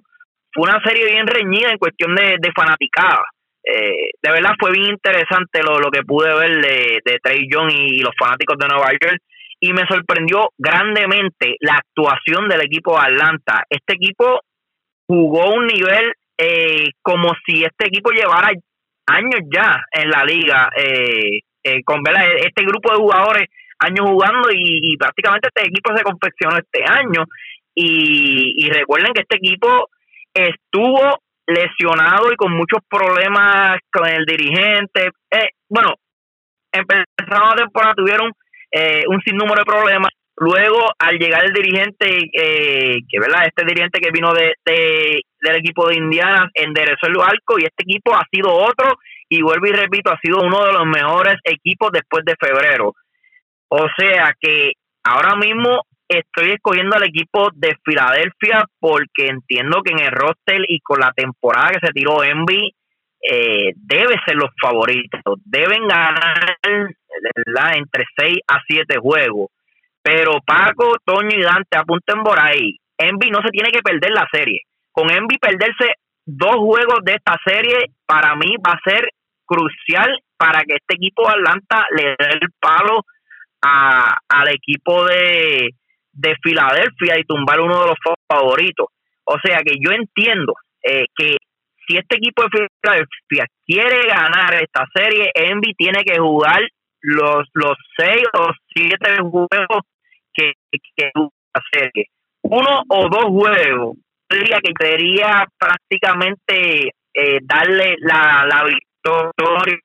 fue una serie bien reñida en cuestión de, de fanaticada. Eh, de verdad fue bien interesante lo, lo que pude ver de, de Trey Young y los fanáticos de Nueva York y me sorprendió grandemente la actuación del equipo de Atlanta. Este equipo jugó un nivel eh, como si este equipo llevara años ya en la liga, eh, con este grupo de jugadores años jugando y, prácticamente este equipo se confeccionó este año. Y, y recuerden que este equipo estuvo lesionado y con muchos problemas con el dirigente. Eh, bueno, empezaron la temporada, tuvieron eh, un sinnúmero de problemas. Luego, al llegar el dirigente, eh, que verdad, este dirigente que vino de, del equipo de Indiana, enderezó el barco y este equipo ha sido otro y vuelvo y repito, ha sido uno de los mejores equipos después de febrero. O sea que ahora mismo estoy escogiendo al equipo de Filadelfia porque entiendo que en el roster y con la temporada que se tiró Envy, eh, debe ser los favoritos. Deben ganar entre 6 a 7 juegos. Pero Paco, Toño y Dante apunten por ahí. Envy no se tiene que perder la serie. Con Envy perderse dos juegos de esta serie, para mí va a ser crucial para que este equipo de Atlanta le dé el palo a, al equipo de, de Filadelfia y tumbar uno de los favoritos. O sea que yo entiendo eh, que si este equipo de Filadelfia quiere ganar esta serie, Envy tiene que jugar los los seis o siete juegos que, que la serie. Uno o dos juegos, diría que sería prácticamente eh, darle la, la victoria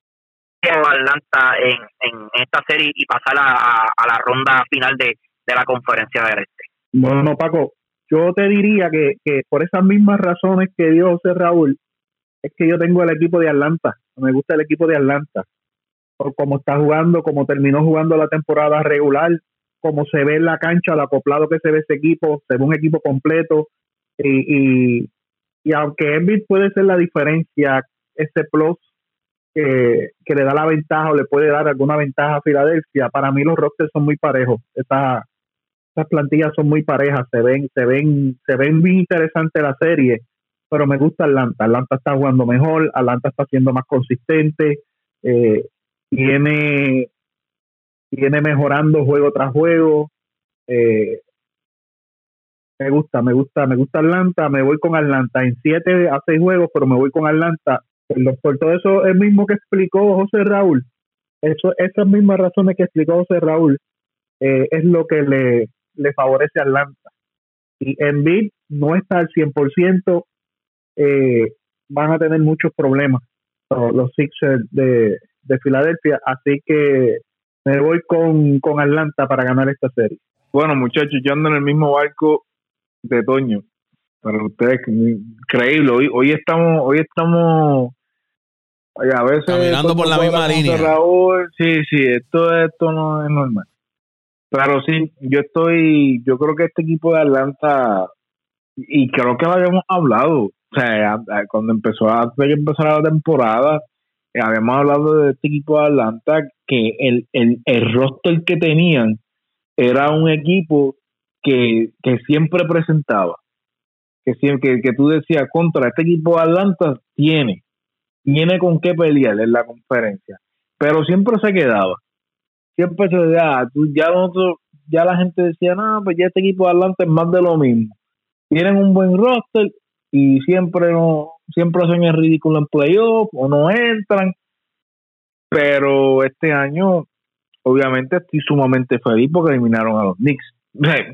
a Atlanta en, en esta serie y pasar a, a la ronda final de, de la conferencia del este. Bueno, Paco, yo te diría que, que por esas mismas razones que dio José Raúl, es que yo tengo el equipo de Atlanta, me gusta el equipo de Atlanta, por cómo está jugando, cómo terminó jugando la temporada regular, cómo se ve en la cancha, el acoplado que se ve ese equipo, se ve un equipo completo, y, y, y aunque Embiid puede ser la diferencia, ese plus que, que, le da la ventaja o le puede dar alguna ventaja a Filadelfia, para mí los rosters son muy parejos, esta estas plantillas son muy parejas, se ven, se ven, se ven bien interesante la serie, pero me gusta Atlanta. Atlanta está jugando mejor, Atlanta está siendo más consistente, eh, viene mejorando juego tras juego. Eh, me gusta, me gusta, me gusta Atlanta, me voy con Atlanta en siete a seis juegos, pero me voy con Atlanta. Por todo eso, el mismo que explicó José Raúl, eso, esas mismas razones que explicó José Raúl, eh, es lo que le, le favorece a Atlanta. Y Embiid no está al 100%, eh, van a tener muchos problemas los Sixers de, de Filadelfia, así que me voy con, con Atlanta para ganar esta serie. Bueno, muchachos, yo ando en el mismo barco de Toño. Para ustedes, increíble. Hoy, hoy estamos, hoy estamos a veces caminando por la misma línea. Raúl, sí, sí, esto, esto no es normal. Claro, sí, yo estoy, yo creo que este equipo de Atlanta, y creo que lo habíamos hablado, o sea, cuando empezó a empezar la temporada, eh, habíamos hablado de este equipo de Atlanta, que el, el, el roster que tenían era un equipo que, que siempre presentaba, que, siempre, que, tú decías, contra este equipo de Atlanta tiene, tiene con qué pelear en la conferencia, pero siempre se quedaba siempre se da, tú, ya nosotros, ya la gente decía, no, pues ya este equipo de Atlanta es más de lo mismo. Tienen un buen roster y siempre no, siempre hacen el ridículo en playoff o no entran. Pero este año, obviamente, estoy sumamente feliz porque eliminaron a los Knicks.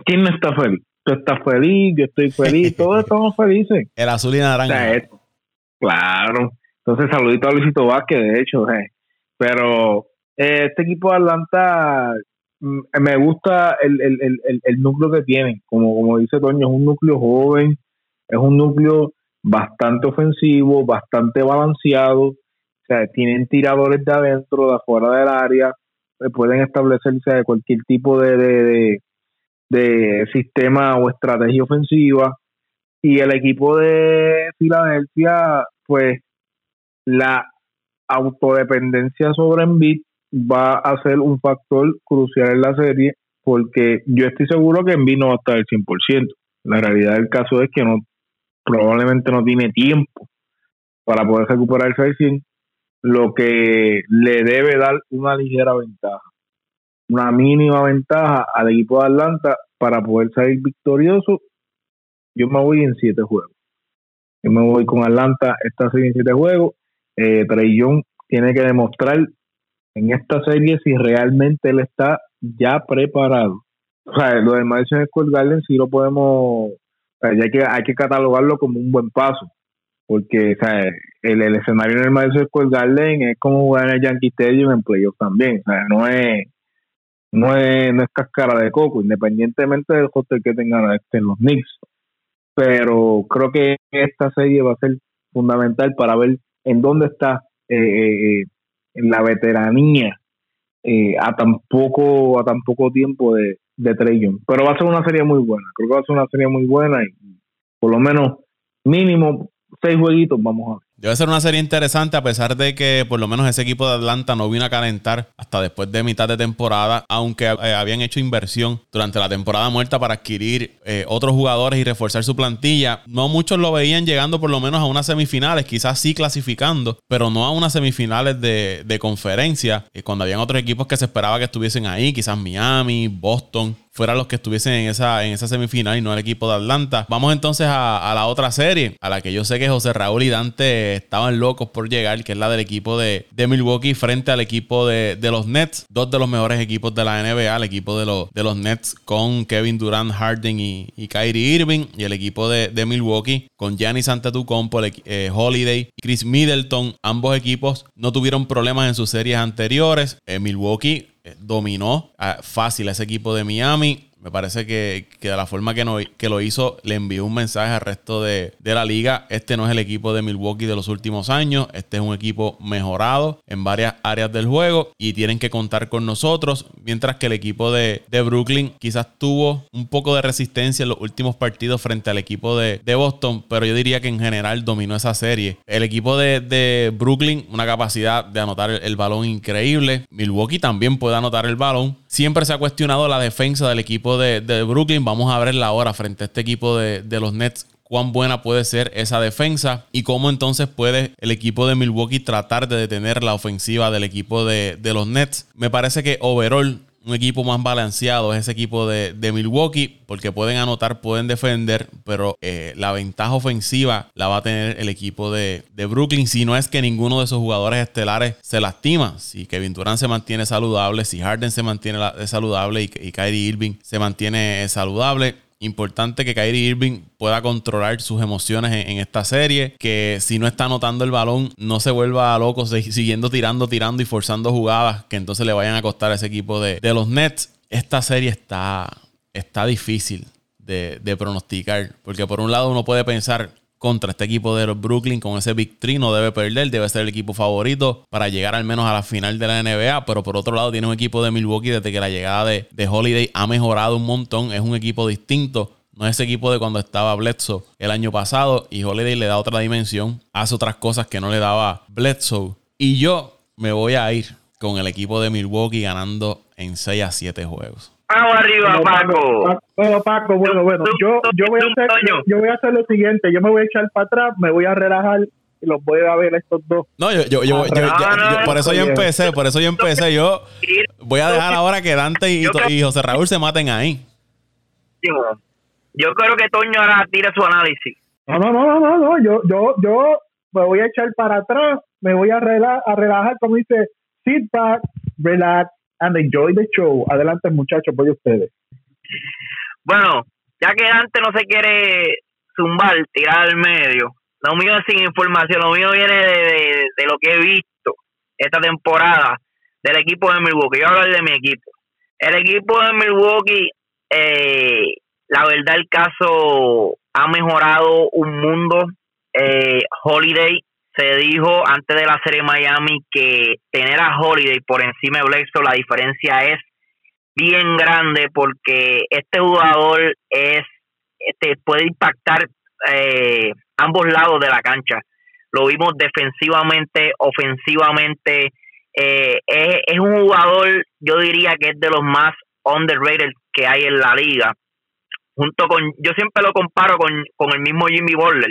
¿Quién no está feliz? Tú estás feliz, yo estoy feliz, <laughs> todos estamos felices. El azul y naranja. claro. Entonces, saludito a Luisito Vázquez, de hecho. Pero eh, este equipo de Atlanta mm, me gusta el, el, el, el, núcleo que tienen. Como, como dice Toño, es un núcleo joven, es un núcleo bastante ofensivo, bastante balanceado. O sea, tienen tiradores de adentro, de afuera del área, eh, pueden establecerse de cualquier tipo de, de, de sistema o estrategia ofensiva. Y el equipo de Filadelfia, pues la autodependencia sobre Embiid va a ser un factor crucial en la serie porque yo estoy seguro que Envy no va a estar al 100%. La realidad del caso es que no probablemente no tiene tiempo para poder recuperarse al 100, lo que le debe dar una ligera ventaja, una mínima ventaja al equipo de Atlanta para poder salir victorioso. Yo me voy en siete juegos. Yo me voy con Atlanta esta serie en siete juegos. Eh, Trey Young tiene que demostrar en esta serie si realmente él está ya preparado. O sea, lo del Madison Square Garden sí lo podemos, hay que, hay que catalogarlo como un buen paso, porque o sea, el, el escenario en el Madison Square Garden es como jugar en el Yankee Stadium en playoff también, o sea, no es, no es, no es cáscara de coco, independientemente del hotel que tengan este, los Knicks. Pero creo que esta serie va a ser fundamental para ver en dónde está eh, eh, eh la veteranía eh, a tan poco a tan poco tiempo de, de Pero va a ser una serie muy buena. Creo que va a ser una serie muy buena y por lo menos mínimo seis jueguitos vamos a ver. Debe ser una serie interesante a pesar de que por lo menos ese equipo de Atlanta no vino a calentar hasta después de mitad de temporada, aunque eh, habían hecho inversión durante la temporada muerta para adquirir eh, otros jugadores y reforzar su plantilla. No muchos lo veían llegando por lo menos a unas semifinales, quizás sí clasificando, pero no a unas semifinales de, conferencia, eh, cuando habían otros equipos que se esperaba que estuviesen ahí, quizás Miami, Boston fueran los que estuviesen en esa, en esa semifinal y no el equipo de Atlanta. Vamos entonces a, la otra serie, a la que yo sé que José Raúl y Dante estaban locos por llegar, que es la del equipo de, Milwaukee frente al equipo de, los Nets, dos de los mejores equipos de la NBA, el equipo de, los, de los Nets con Kevin Durant, Harden y, y Kyrie Irving, y el equipo de, Milwaukee con Giannis Antetokounmpo, eh, Holiday, Chris Middleton. Ambos equipos no tuvieron problemas en sus series anteriores. Eh, Milwaukee dominó ah, fácil a ese equipo de Miami. Me parece que, de la forma que, no, que, lo hizo, le envió un mensaje al resto de, la liga. Este no es el equipo de Milwaukee de los últimos años. Este es un equipo mejorado en varias áreas del juego y tienen que contar con nosotros. Mientras que el equipo de, Brooklyn quizás tuvo un poco de resistencia en los últimos partidos frente al equipo de, Boston, pero yo diría que en general dominó esa serie. El equipo de, Brooklyn, una capacidad de anotar el balón increíble. Milwaukee también puede anotar el balón. Siempre se ha cuestionado la defensa del equipo de, Brooklyn. Vamos a verla ahora frente a este equipo de, los Nets cuán buena puede ser esa defensa y cómo entonces puede el equipo de Milwaukee tratar de detener la ofensiva del equipo de, de los Nets. Me parece que overall un equipo más balanceado es ese equipo de, Milwaukee, porque pueden anotar, pueden defender, pero eh, la ventaja ofensiva la va a tener el equipo de, Brooklyn. Si no es que ninguno de esos jugadores estelares se lastima, si Kevin Durant se mantiene saludable, si Harden se mantiene saludable y, y Kyrie Irving se mantiene saludable Importante que Kyrie Irving pueda controlar sus emociones en, esta serie. Que si no está anotando el balón, no se vuelva loco siguiendo tirando, tirando y forzando jugadas que entonces le vayan a costar a ese equipo de, los Nets. Esta serie está, está difícil de, de pronosticar. Porque por un lado uno puede pensar, contra este equipo de Brooklyn con ese Big. No debe perder, debe ser el equipo favorito para llegar al menos a la final de la NBA. Pero por otro lado, tiene un equipo de Milwaukee desde que la llegada de, Holiday ha mejorado un montón. Es un equipo distinto. No es equipo de cuando estaba Bledsoe el año pasado y Holiday le da otra dimensión, hace otras cosas que no le daba Bledsoe. Y yo me voy a ir con el equipo de Milwaukee ganando en 6 a 7 juegos. Vamos arriba, Paco. Bueno, Paco, bueno, bueno. Yo, yo, voy a hacer, yo voy a hacer lo siguiente. Yo me voy a echar para atrás, me voy a relajar y los voy a ver estos dos. No, yo, yo, yo, por eso yo empecé, por eso yo empecé. Yo voy a dejar ahora que Dante y, y José Raúl se maten ahí. Yo creo que Toño ahora tire su análisis. No, no, no, no, no, Yo, yo, yo me voy a echar para atrás, me voy a, relajar, a relajar como dice, sit back, relax, and enjoy the show. Adelante, muchachos, voy a ustedes. Bueno, ya que antes no se quiere zumbar, tirar al medio, lo mío es sin información, lo mío viene de, lo que he visto esta temporada del equipo de Milwaukee. Yo hablo de mi equipo. El equipo de Milwaukee, eh, la verdad, el caso ha mejorado un mundo. Eh, Holiday se dijo antes de la serie Miami que tener a Holiday por encima de Bledsoe, la diferencia es bien grande porque este jugador es este puede impactar eh, ambos lados de la cancha. Lo vimos defensivamente, ofensivamente. Eh, es, es, un jugador, yo diría que es de los más underrated que hay en la liga. Junto con, yo siempre lo comparo con, con el mismo Jimmy Butler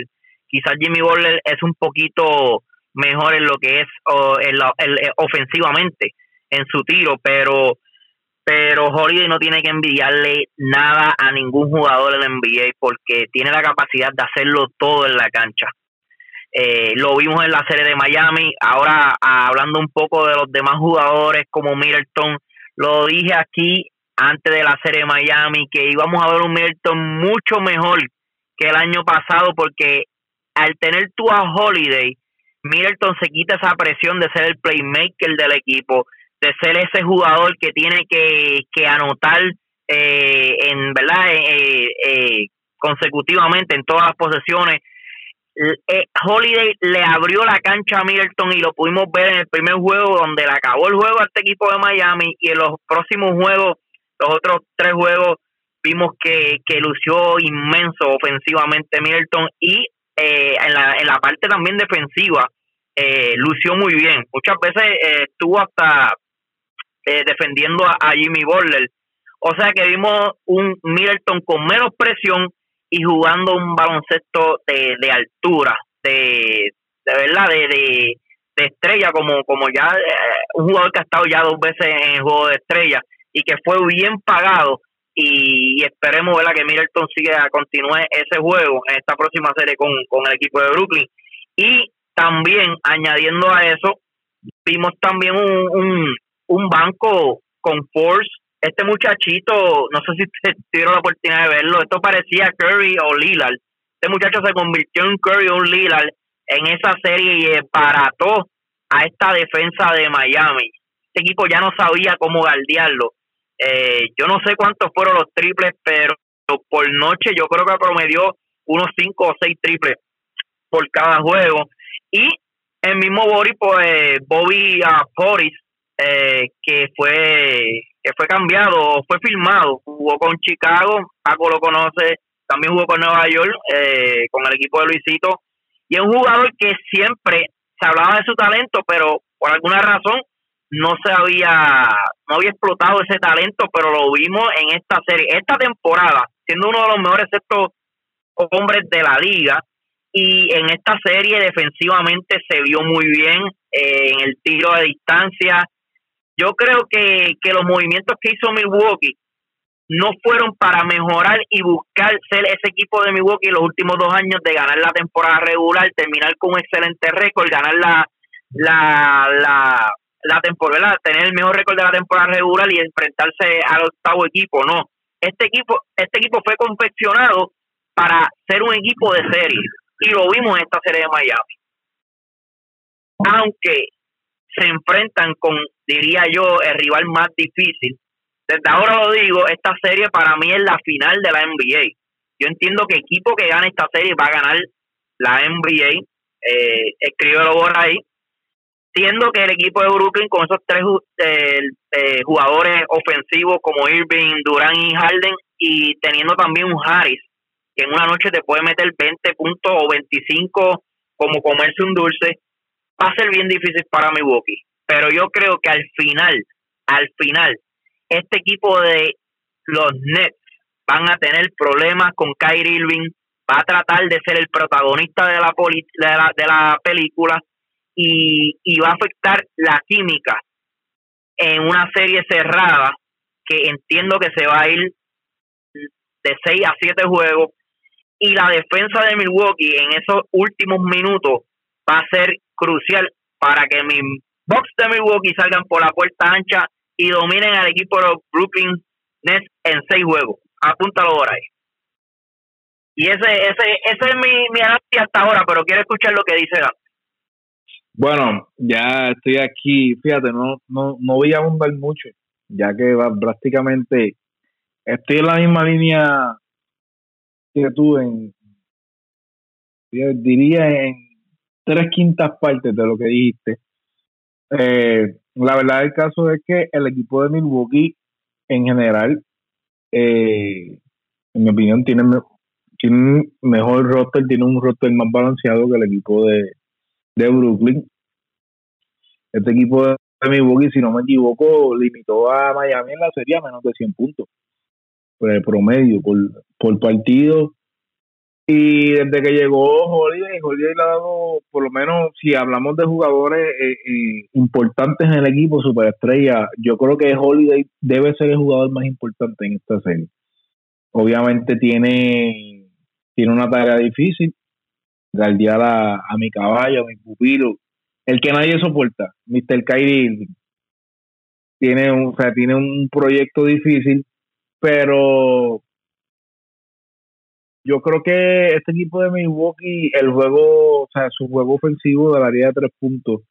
quizás Jimmy Butler es un poquito mejor en lo que es eh, ofensivamente en su tiro, pero pero Holiday no tiene que envidiarle nada a ningún jugador en NBA porque tiene la capacidad de hacerlo todo en la cancha. Eh, lo vimos en la serie de Miami, ahora hablando un poco de los demás jugadores como Middleton, lo dije aquí antes de la serie de Miami que íbamos a ver un Middleton mucho mejor que el año pasado porque al tener tú a Holiday, Middleton se quita esa presión de ser el playmaker del equipo, de ser ese jugador que tiene que, que anotar eh, en verdad eh, eh, consecutivamente en todas las posesiones. Holiday le abrió la cancha a Middleton y lo pudimos ver en el primer juego donde le acabó el juego a este equipo de Miami y en los próximos juegos, los otros tres juegos, vimos que, que lució inmenso ofensivamente Middleton y en, la, en la parte también defensiva lució muy bien. Muchas veces estuvo hasta defendiendo a, Jimmy Butler o sea que vimos un Middleton con menos presión y jugando un baloncesto de, de altura, de, de verdad, de, de, estrella, como, como ya eh, un jugador que ha estado ya dos veces en el juego de estrella y que fue bien pagado. Y, esperemos ¿verdad? que Middleton siga, continúe ese juego en esta próxima serie con, con el equipo de Brooklyn. Y también, añadiendo a eso, vimos también un, un, un banco con Force este muchachito, no sé si <laughs> tuvieron la oportunidad de verlo, esto parecía Curry o Lillard. Este muchacho se convirtió en Curry o Lillard en esa serie y barató a esta defensa de Miami. Este equipo ya no sabía cómo galdearlo. Eh, yo no sé cuántos fueron los triples, pero por noche yo creo que promedió unos 5 o 6 triples por cada juego. Y el mismo Bobby, pues, Bobby uh, Porris, eh, que fue que fue cambiado, fue filmado, jugó con Chicago, Paco lo conoce, también jugó con Nueva York, eh, con el equipo de Luisito, y es un jugador que siempre se hablaba de su talento, pero por alguna razón no se había, no había explotado ese talento, pero lo vimos en esta serie, esta temporada, siendo uno de los mejores estos hombres de la liga, y en esta serie defensivamente se vio muy bien eh, en el tiro de distancia, yo creo que, que los movimientos que hizo Milwaukee no fueron para mejorar y buscar ser ese equipo de Milwaukee los últimos dos años de ganar la temporada regular, terminar con un excelente récord, ganar la, la, la, la temporada, tener el mejor récord de la temporada regular y enfrentarse al octavo equipo, no. Este equipo, este equipo fue confeccionado para ser un equipo de serie y lo vimos en esta serie de Miami. Aunque se enfrentan con, diría yo, el rival más difícil. Desde ahora lo digo, esta serie para mí es la final de la NBA. Yo entiendo que equipo que gane esta serie va a ganar la NBA. Eh, escríbelo por ahí. Siendo que el equipo de Brooklyn con esos tres eh, eh, jugadores ofensivos como Irving, Durán y Harden y teniendo también un Harris que en una noche te puede meter 20 puntos o 25 como comerse un dulce, va a ser bien difícil para Milwaukee. Pero yo creo que al final, al final, este equipo de los Nets van a tener problemas con Kyrie Irving, va a tratar de ser el protagonista de la, de la, de la película y, y va a afectar la química en una serie cerrada que entiendo que se va a ir de 6 a 7 juegos y la defensa de Milwaukee en esos últimos minutos va a ser crucial para que mis Bucks de Milwaukee salgan por la puerta ancha y dominen al equipo de los Brooklyn Nets en seis juegos. Apúntalo ahora ahí. Y ese, ese, ese es mi, mi análisis hasta ahora, pero quiero escuchar lo que dice Dante. Bueno, ya estoy aquí, fíjate, no, no, no voy a abundar mucho, ya que va, prácticamente estoy en la misma línea que tú en, diría en tres quintas partes de lo que dijiste. Eh, la verdad del caso es que el equipo de Milwaukee en general, eh, en mi opinión, tiene, tiene un mejor roster, tiene un roster más balanceado que el equipo de, de Brooklyn. Este equipo de Milwaukee, si no me equivoco, limitó a Miami en la serie a menos de 100 puntos por el promedio, por, por partido y desde que llegó Holiday, Holiday le ha dado, por lo menos si hablamos de jugadores eh, eh, importantes en el equipo, superestrella, yo creo que Holiday debe ser el jugador más importante en esta serie. Obviamente tiene, tiene una tarea difícil, guardiar a, a mi caballo, a mi pupilo, el que nadie soporta, Mr. Kyrie Tiene un, o sea, tiene un proyecto difícil, pero yo creo que este equipo de Milwaukee, el juego, o sea, su juego ofensivo de la área de tres puntos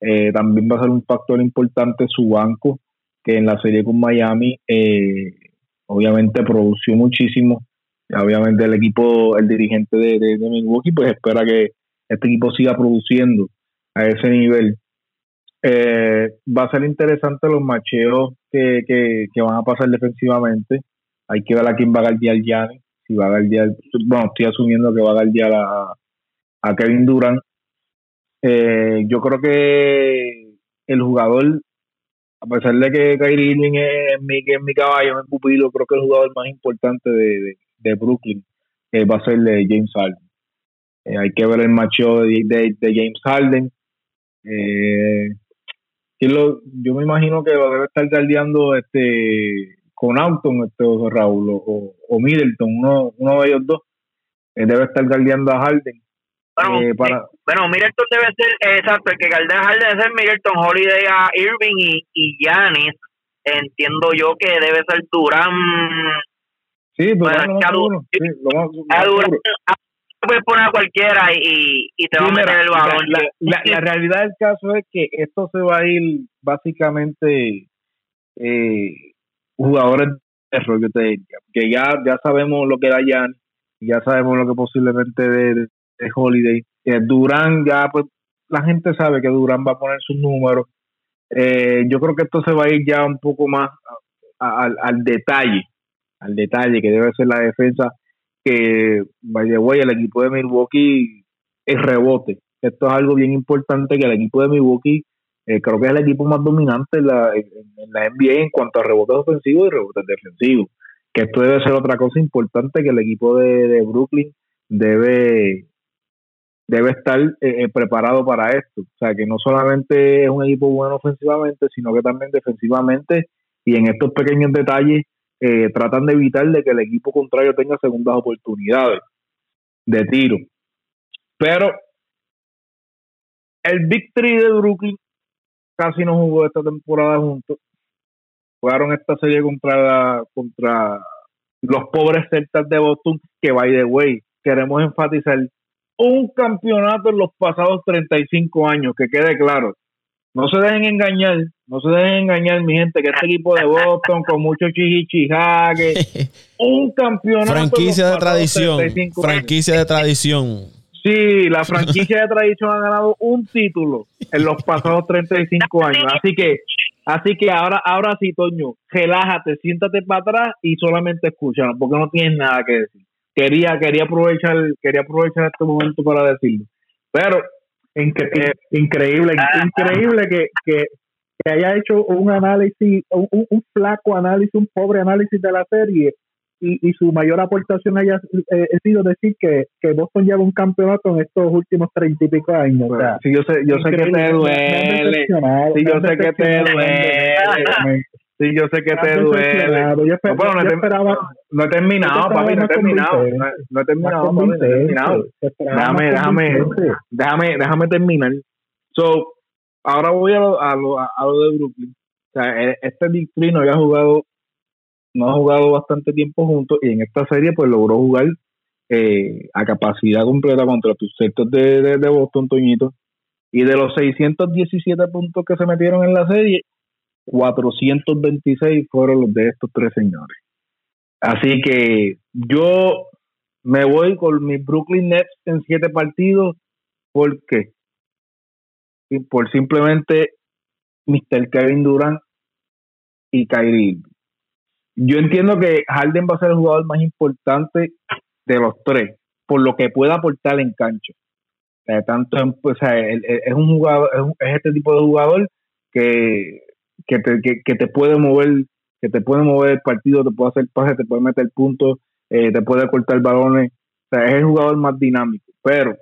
Eh, también va a ser un factor importante su banco, que en la serie con Miami, eh, obviamente produció muchísimo. Obviamente el equipo, el dirigente de, de, Milwaukee, pues espera que este equipo siga produciendo a ese nivel. Eh, va a ser interesante los macheos que, que, van a pasar defensivamente. Hay que ver a quién va a guardiar Gianni. Si va a guardiar, bueno, estoy asumiendo que va a guardiar a, a Kevin Durant. Eh, yo creo que el jugador, a pesar de que Kyrie Irving es mi, es mi caballo, mi pupilo, creo que el jugador más importante de, Brooklyn eh, va a ser de James Harden. Eh, hay que ver el macho de, de, James Harden. yo me imagino que debe estar guardiando este con Auton, este Raúl o, o Middleton, uno, uno de ellos dos, debe estar guardiando a Harden bueno, eh, bueno, Middleton debe ser, eh, exacto, el que Harden debe ser Middleton, Holiday a Irving y, y Giannis. Entiendo yo que debe ser Durán. Sí, Durán. Bueno, sí, a Durán puedes poner a cualquiera y, y te va a meter el balón. La, la, <laughs> realidad del caso es que esto se va a ir básicamente eh, jugadores de rollo, que ya, ya sabemos lo que da Jan, ya sabemos lo que posiblemente de, de Holiday. Eh, Durán ya, pues la gente sabe que Durán va a poner sus números. Eh, yo creo que esto se va a ir ya un poco más al detalle, al detalle que debe ser la defensa. Que, by the way, el equipo de Milwaukee es rebote. Esto es algo bien importante que el equipo de Milwaukee eh, creo que es el equipo más dominante en la, en, la NBA en cuanto a rebotes ofensivos y rebotes defensivos. Que esto debe ser otra cosa importante que el equipo de, de Brooklyn debe debe estar eh, eh, preparado para esto. O sea, que no solamente es un equipo bueno ofensivamente, sino que también defensivamente y en estos pequeños detalles eh, tratan de evitar de que el equipo contrario tenga segundas oportunidades de tiro. Pero el Big Three de Brooklyn casi no jugó esta temporada juntos. Jugaron esta serie contra, contra los pobres Celtas de Boston, que by the way, queremos enfatizar un campeonato en los pasados 35 años, que quede claro. No se dejen engañar, no se dejen engañar, mi gente, que este equipo de Boston con mucho chichijague, <laughs> un campeonato. Franquicia de tradición, franquicia de tradición. Sí, la franquicia de tradición ha ganado un título en los pasados 35 años. Así que, así que ahora, ahora sí, Toño, relájate, siéntate para atrás y solamente escúchanos, porque no tienes nada que decir quería quería aprovechar quería aprovechar este momento para decirlo pero eh, increíble increíble que, que, haya hecho un análisis un, un, flaco análisis un pobre análisis de la serie y, y su mayor aportación haya eh, sido decir que, que Boston lleva un campeonato en estos últimos treinta y pico años. sí, yo sé, yo sé que te duele. Sí, yo sé que te duele. Sí, yo sé que te duele. No, no, esperaba, no he terminado, papi, no he terminado. No, he terminado, papi, no he terminado. Déjame, déjame, déjame, déjame terminar. So, ahora voy a lo, a lo, a lo de Brooklyn. O sea, e, este Big no había jugado, no ha jugado bastante tiempo juntos y en esta serie pues logró jugar eh, a capacidad completa contra sectos de, de, de Boston, Toñito. Y de los 617 puntos que se metieron en la serie, 426 fueron los de estos tres señores. Así que yo me voy con mis Brooklyn Nets en siete partidos porque por simplemente Mr. Kevin Durant y Kyrie. Yo entiendo que Harden va a ser el jugador más importante de los tres, por lo que pueda aportar en cancha. tanto es un jugador, es este tipo de jugador que que te, que, te puede mover, que te puede mover el partido, te puede hacer pase, te puede meter puntos, eh, te puede cortar balones. O sea, es el jugador más dinámico. Pero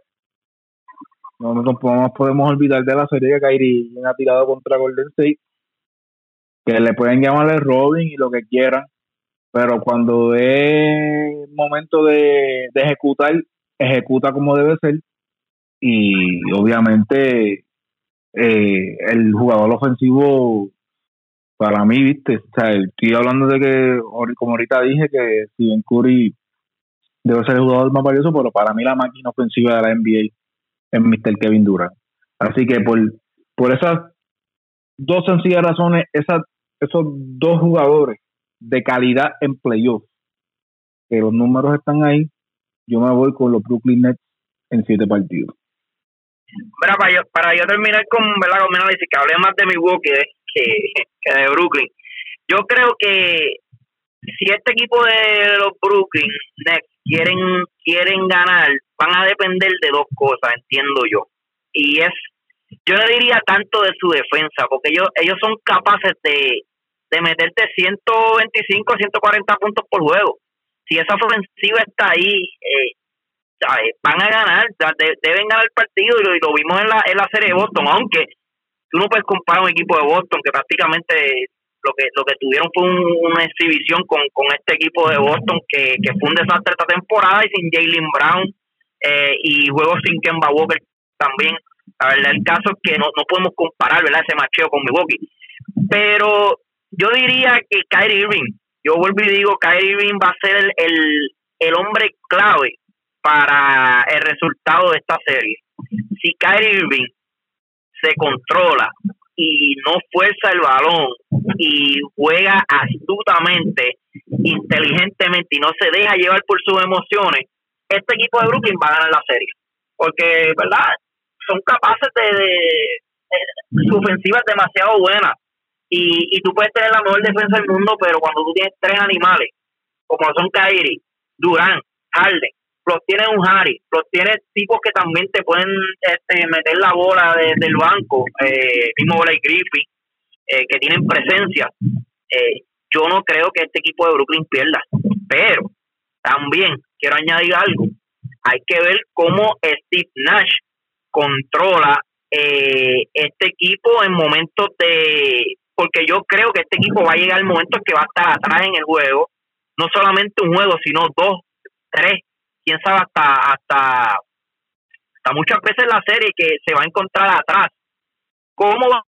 no nos podemos olvidar de la serie que Kyrie ha tirado contra Golden State, que le pueden llamarle Robin y lo que quieran, pero cuando es momento de, de ejecutar, ejecuta como debe ser y obviamente eh, el jugador ofensivo para mí, viste, o sea, estoy hablando de que, como ahorita dije, que Steven Curry debe ser el jugador más valioso, pero para mí la máquina ofensiva de la NBA es Mr. Kevin Durant. Así que por, por esas dos sencillas razones, esas, esos dos jugadores de calidad en playoff, que los números están ahí, yo me voy con los Brooklyn Nets en siete partidos. para, yo, para yo terminar con, ¿verdad? con mi análisis, que hablé más de Milwaukee que, de Brooklyn. Yo creo que si este equipo de los Brooklyn Nets quieren, quieren ganar, van a depender de dos cosas, entiendo yo. Y es, yo no diría tanto de su defensa, porque ellos, ellos son capaces de, de meterte 125, 140 puntos por juego. Si esa ofensiva está ahí, eh, van a ganar, deben ganar el partido y lo, vimos en la, en la serie de Boston, aunque tú no puedes comparar un equipo de Boston que prácticamente lo que lo que tuvieron fue una exhibición con, con este equipo de Boston que, que fue un desastre esta temporada y sin Jalen Brown eh, y juegos sin Kemba Walker también. La verdad, el caso es que no, no podemos comparar ¿verdad? ese macheo con Milwaukee. Pero yo diría que Kyrie Irving, yo vuelvo y digo, Kyrie Irving va a ser el, el, el hombre clave para el resultado de esta serie. Si Kyrie Irving se controla y no fuerza el balón y juega astutamente, inteligentemente y no se deja llevar por sus emociones, este equipo de Brooklyn va a ganar la serie. Porque, ¿verdad? Son capaces de, su ofensiva es demasiado buena y, y tú puedes tener la mejor defensa del mundo, pero cuando tú tienes tres animales, como son Kyrie, Durán, Harden, los tiene un Harry, los tiene tipos que también te pueden este, meter la bola del banco, eh, mismo Blake Griffin, eh, que tienen presencia. Eh, yo no creo que este equipo de Brooklyn pierda, pero también quiero añadir algo. Hay que ver cómo Steve Nash controla eh, este equipo en momentos de... Porque yo creo que este equipo va a llegar al momento en que va a estar atrás en el juego. No solamente un juego, sino dos, tres, quién hasta, hasta, hasta muchas veces la serie que se va a encontrar atrás. ¿Cómo va a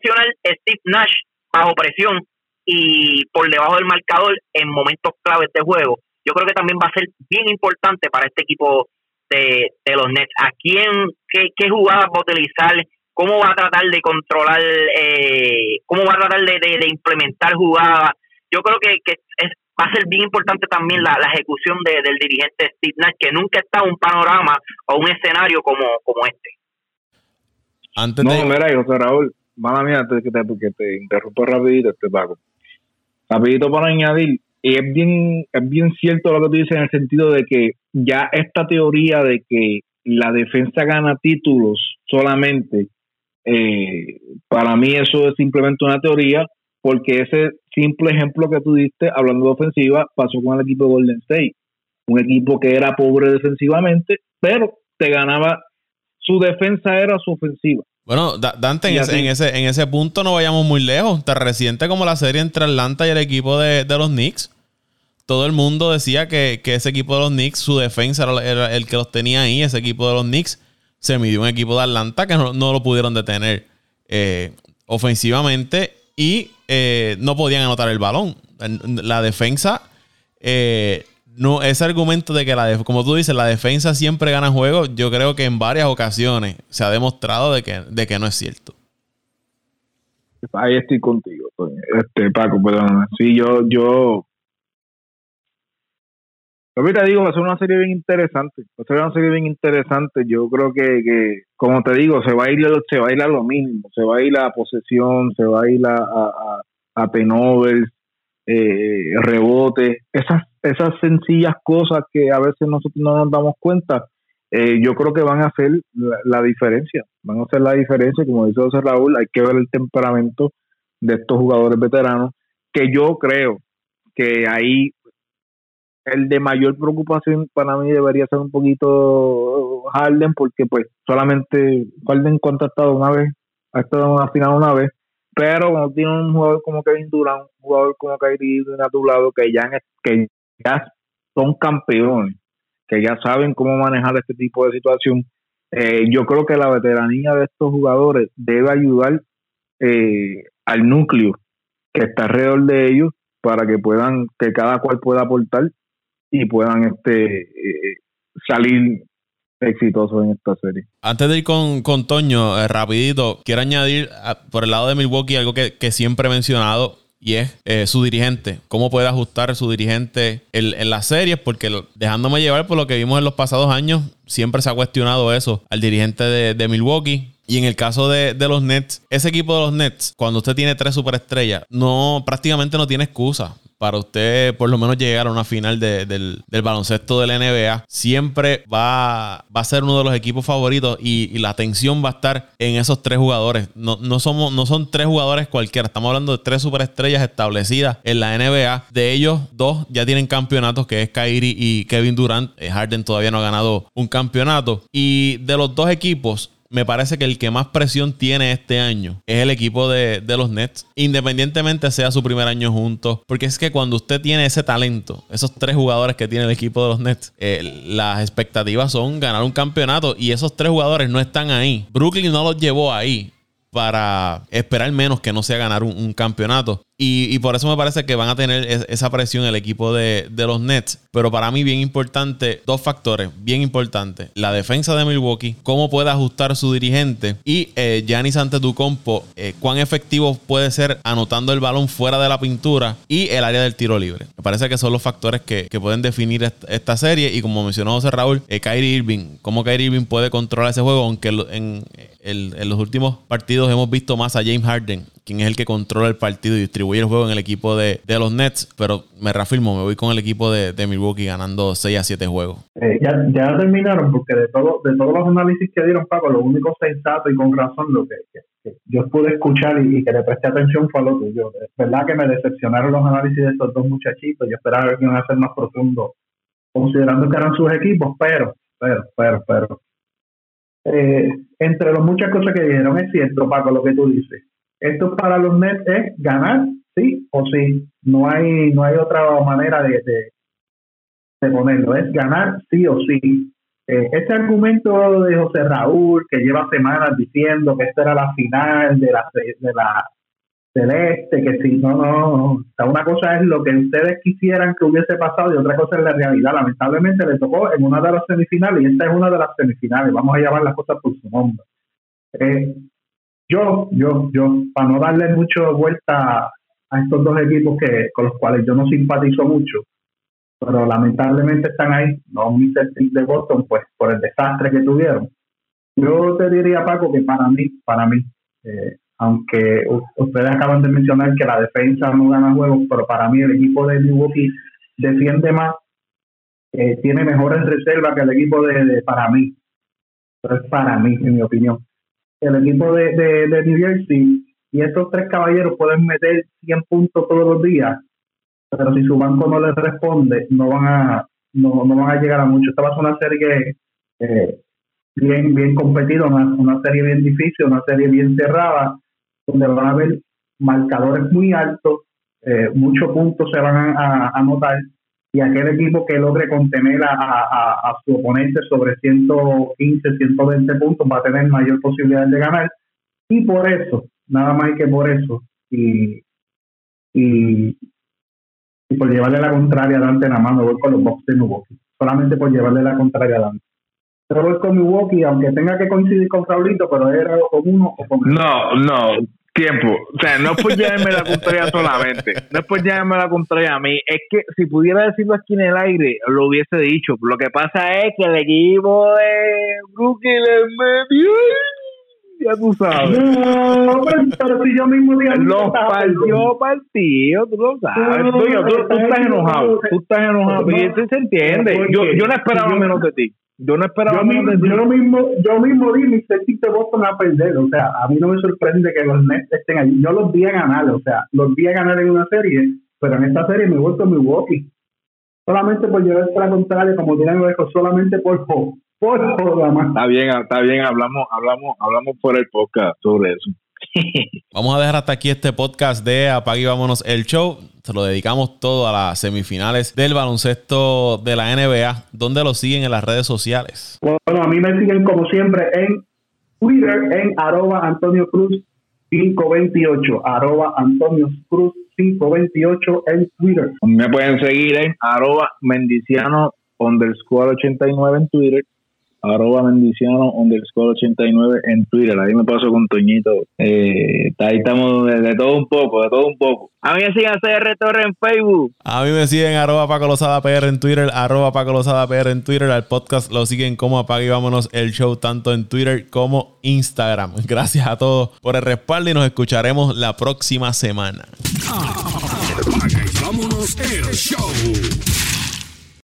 funcionar Steve Nash bajo presión y por debajo del marcador en momentos claves de juego? Yo creo que también va a ser bien importante para este equipo de, los Nets. ¿A quién, qué, qué jugadas va a utilizar? ¿Cómo va a tratar de controlar, eh, cómo va a tratar de, de, implementar jugadas? Yo creo que, que es, va a ser bien importante también la, ejecución del dirigente Steve Nash, que nunca está en un panorama o un escenario como, como este. Antes no, mira, José Raúl, mala mía, antes que te, que te interrumpo rapidito, este Paco. Rapidito para añadir, y es bien, es bien cierto lo que tú dices en el sentido de que ya esta teoría de que la defensa gana títulos solamente, eh, para mí eso es simplemente una teoría, porque ese simple ejemplo que tú diste, hablando de ofensiva, pasó con el equipo de Golden State. Un equipo que era pobre defensivamente, pero te ganaba, su defensa era su ofensiva. Bueno, Dante, en ese, en ese, punto no vayamos muy lejos. Te reciente como la serie entre Atlanta y el equipo de, los Knicks. Todo el mundo decía que, ese equipo de los Knicks, su defensa era, el que los tenía ahí. Ese equipo de los Knicks se midió un equipo de Atlanta que no, lo pudieron detener eh, ofensivamente y eh, no podían anotar el balón. La defensa, eh, no, ese argumento de que, la como tú dices, la defensa siempre gana juegos, yo creo que en varias ocasiones se ha demostrado de que, de que no es cierto. Ahí estoy contigo, este Paco, perdón. Sí, yo, yo te digo, va a ser una serie bien interesante. Va a ser una serie bien interesante. Yo creo que, que, como te digo, se va a ir a lo mínimo. Se va a ir a posesión, se va a ir a, a, a eh, rebote. Esas, esas sencillas cosas que a veces nosotros no nos damos cuenta, eh, yo creo que van a hacer la, diferencia. Van a hacer la diferencia. Como dice José Raúl, hay que ver el temperamento de estos jugadores veteranos, que yo creo que ahí el de mayor preocupación para mí debería ser un poquito Harden, porque pues solamente Harden contactado una vez, ha estado en una final una vez, pero cuando tiene un jugador como Kevin Durant, un jugador como Kyrie a que ya, que ya son campeones, que ya saben cómo manejar este tipo de situación, eh, yo creo que la veteranía de estos jugadores debe ayudar eh, al núcleo que está alrededor de ellos para que puedan, que cada cual pueda aportar y puedan este eh, salir exitosos en esta serie. Antes de ir con, con Toño, eh, rapidito, quiero añadir por el lado de Milwaukee algo que, que siempre he mencionado y es eh, su dirigente. ¿Cómo puede ajustar su dirigente en, las series? Porque dejándome llevar por lo que vimos en los pasados años, siempre se ha cuestionado eso al dirigente de, Milwaukee. Y en el caso de, de, los Nets, ese equipo de los Nets, cuando usted tiene tres superestrellas, no, prácticamente no tiene excusa para usted por lo menos llegar a una final del, baloncesto de la NBA, siempre va, a ser uno de los equipos favoritos y, la atención va a estar en esos tres jugadores. No, no, somos, no son tres jugadores cualquiera, estamos hablando de tres superestrellas establecidas en la NBA. De ellos, dos ya tienen campeonatos, que es Kyrie y Kevin Durant. Eh, Harden todavía no ha ganado un campeonato. Y de los dos equipos, me parece que el que más presión tiene este año es el equipo de, los Nets, independientemente sea su primer año juntos, porque es que cuando usted tiene ese talento, esos tres jugadores que tiene el equipo de los Nets, eh, las expectativas son ganar un campeonato y esos tres jugadores no están ahí. Brooklyn no los llevó ahí para esperar menos que no sea ganar un campeonato. Y, por eso me parece que van a tener esa presión el equipo de, los Nets. Pero para mí, bien importante, dos factores, bien importantes. La defensa de Milwaukee, cómo puede ajustar su dirigente. Y eh, Giannis Antetokounmpo, eh, cuán efectivo puede ser anotando el balón fuera de la pintura y el área del tiro libre. Me parece que son los factores que, pueden definir esta, serie. Y como mencionó José Raúl, eh, Kyrie Irving, cómo Kyrie Irving puede controlar ese juego, aunque en los últimos partidos hemos visto más a James Harden quien es el que controla el partido y distribuye el juego en el equipo de, los Nets, pero me reafirmo, me voy con el equipo de, Milwaukee ganando 6 a 7 juegos. Eh, ya, terminaron, porque de, todo, de todos los análisis que dieron, Paco, lo único sensato y con razón lo que, yo pude escuchar y, que le presté atención fue a lo tuyo. Es verdad que me decepcionaron los análisis de estos dos muchachitos, yo esperaba que iban a ser más profundos, considerando que eran sus equipos, pero, pero, pero, pero. Eh, entre las muchas cosas que dijeron, es cierto, Paco, lo que tú dices esto para los Nets es ganar, sí o sí. No hay, no hay otra manera de, de, ponerlo, es ganar sí o sí. Eh, este argumento de José Raúl, que lleva semanas diciendo que esta era la final de la, de la celeste, que si no, no, una cosa es lo que ustedes quisieran que hubiese pasado y otra cosa es la realidad. Lamentablemente le tocó en una de las semifinales y esta es una de las semifinales. Vamos a llamar las cosas por su nombre. Eh, yo, yo, yo, para no darle mucho vuelta a estos dos equipos que con los cuales yo no simpatizo mucho, pero lamentablemente están ahí, no mis de Boston, pues por el desastre que tuvieron. Yo te diría, Paco, que para mí, para mí, eh, aunque ustedes acaban de mencionar que la defensa no gana juegos, pero para mí el equipo de Milwaukee defiende más, eh, tiene mejores reservas que el equipo de, para mí. Es para mí, en mi opinión el equipo de, de, New Jersey y estos tres caballeros pueden meter 100 puntos todos los días, pero si su banco no les responde, no van a no, no van a llegar a mucho. Esta va a ser una serie eh, bien bien competida, una, serie bien difícil, una serie bien cerrada, donde van a haber marcadores muy altos, eh, muchos puntos se van a anotar y aquel equipo que logre contener a, su oponente sobre 115, 120 puntos va a tener mayor posibilidad de ganar. Y por eso, nada más que por eso, y, y, por llevarle la contraria a Dante nada más, voy con los Bucks de Milwaukee. Solamente por llevarle la contraria a Dante. Pero voy con Milwaukee, aunque tenga que coincidir con Raulito, pero era con uno o con No, no, tiempo. O sea, no es por llevarme la contraria solamente. No es por llevarme la contraria a mí. Es que si pudiera decirlo aquí en el aire, lo hubiese dicho. Lo que pasa es que el equipo de Brooklyn le metió. Ya tú sabes. No, pero, si yo mismo dije. Los partió partido, tú lo sabes. tú, tú, estás enojado. Tú estás enojado. Y eso se entiende. Yo, yo no esperaba menos de ti. Yo no esperaba yo, mismo, yo mismo, yo mismo di mi de Boston a perder. O sea, a mí no me sorprende que los Nets estén ahí. Yo los vi a ganar, o sea, los vi a ganar en una serie, pero en esta serie me he vuelto Milwaukee. Solamente por llevarse la contraria, como dirán los hijos, solamente por por más. Está bien, está bien, hablamos, hablamos, hablamos por el podcast sobre eso. <laughs> Vamos a dejar hasta aquí este podcast de Apague y Vámonos el Show. Se lo dedicamos todo a las semifinales del baloncesto de la NBA. ¿Dónde lo siguen en las redes sociales? Bueno, a mí me siguen como siempre en Twitter en arroba Antonio Cruz 528, arroba Antonio Cruz 528 en Twitter. Me pueden seguir en arroba Mendiciano underscore 89 en Twitter arroba mendiciano underscore 89 en Twitter. Ahí me paso con Toñito. Eh, ahí estamos de, todo un poco, de todo un poco. A mí me siguen CR Torre en Facebook. A mí me siguen arroba Paco Lozada PR en Twitter, arroba Paco Lozada PR en Twitter. Al podcast lo siguen como Apaga y Vámonos el show tanto en Twitter como Instagram. <laughs> Gracias a todos por el respaldo y nos escucharemos la próxima semana. Apaga y vámonos el show.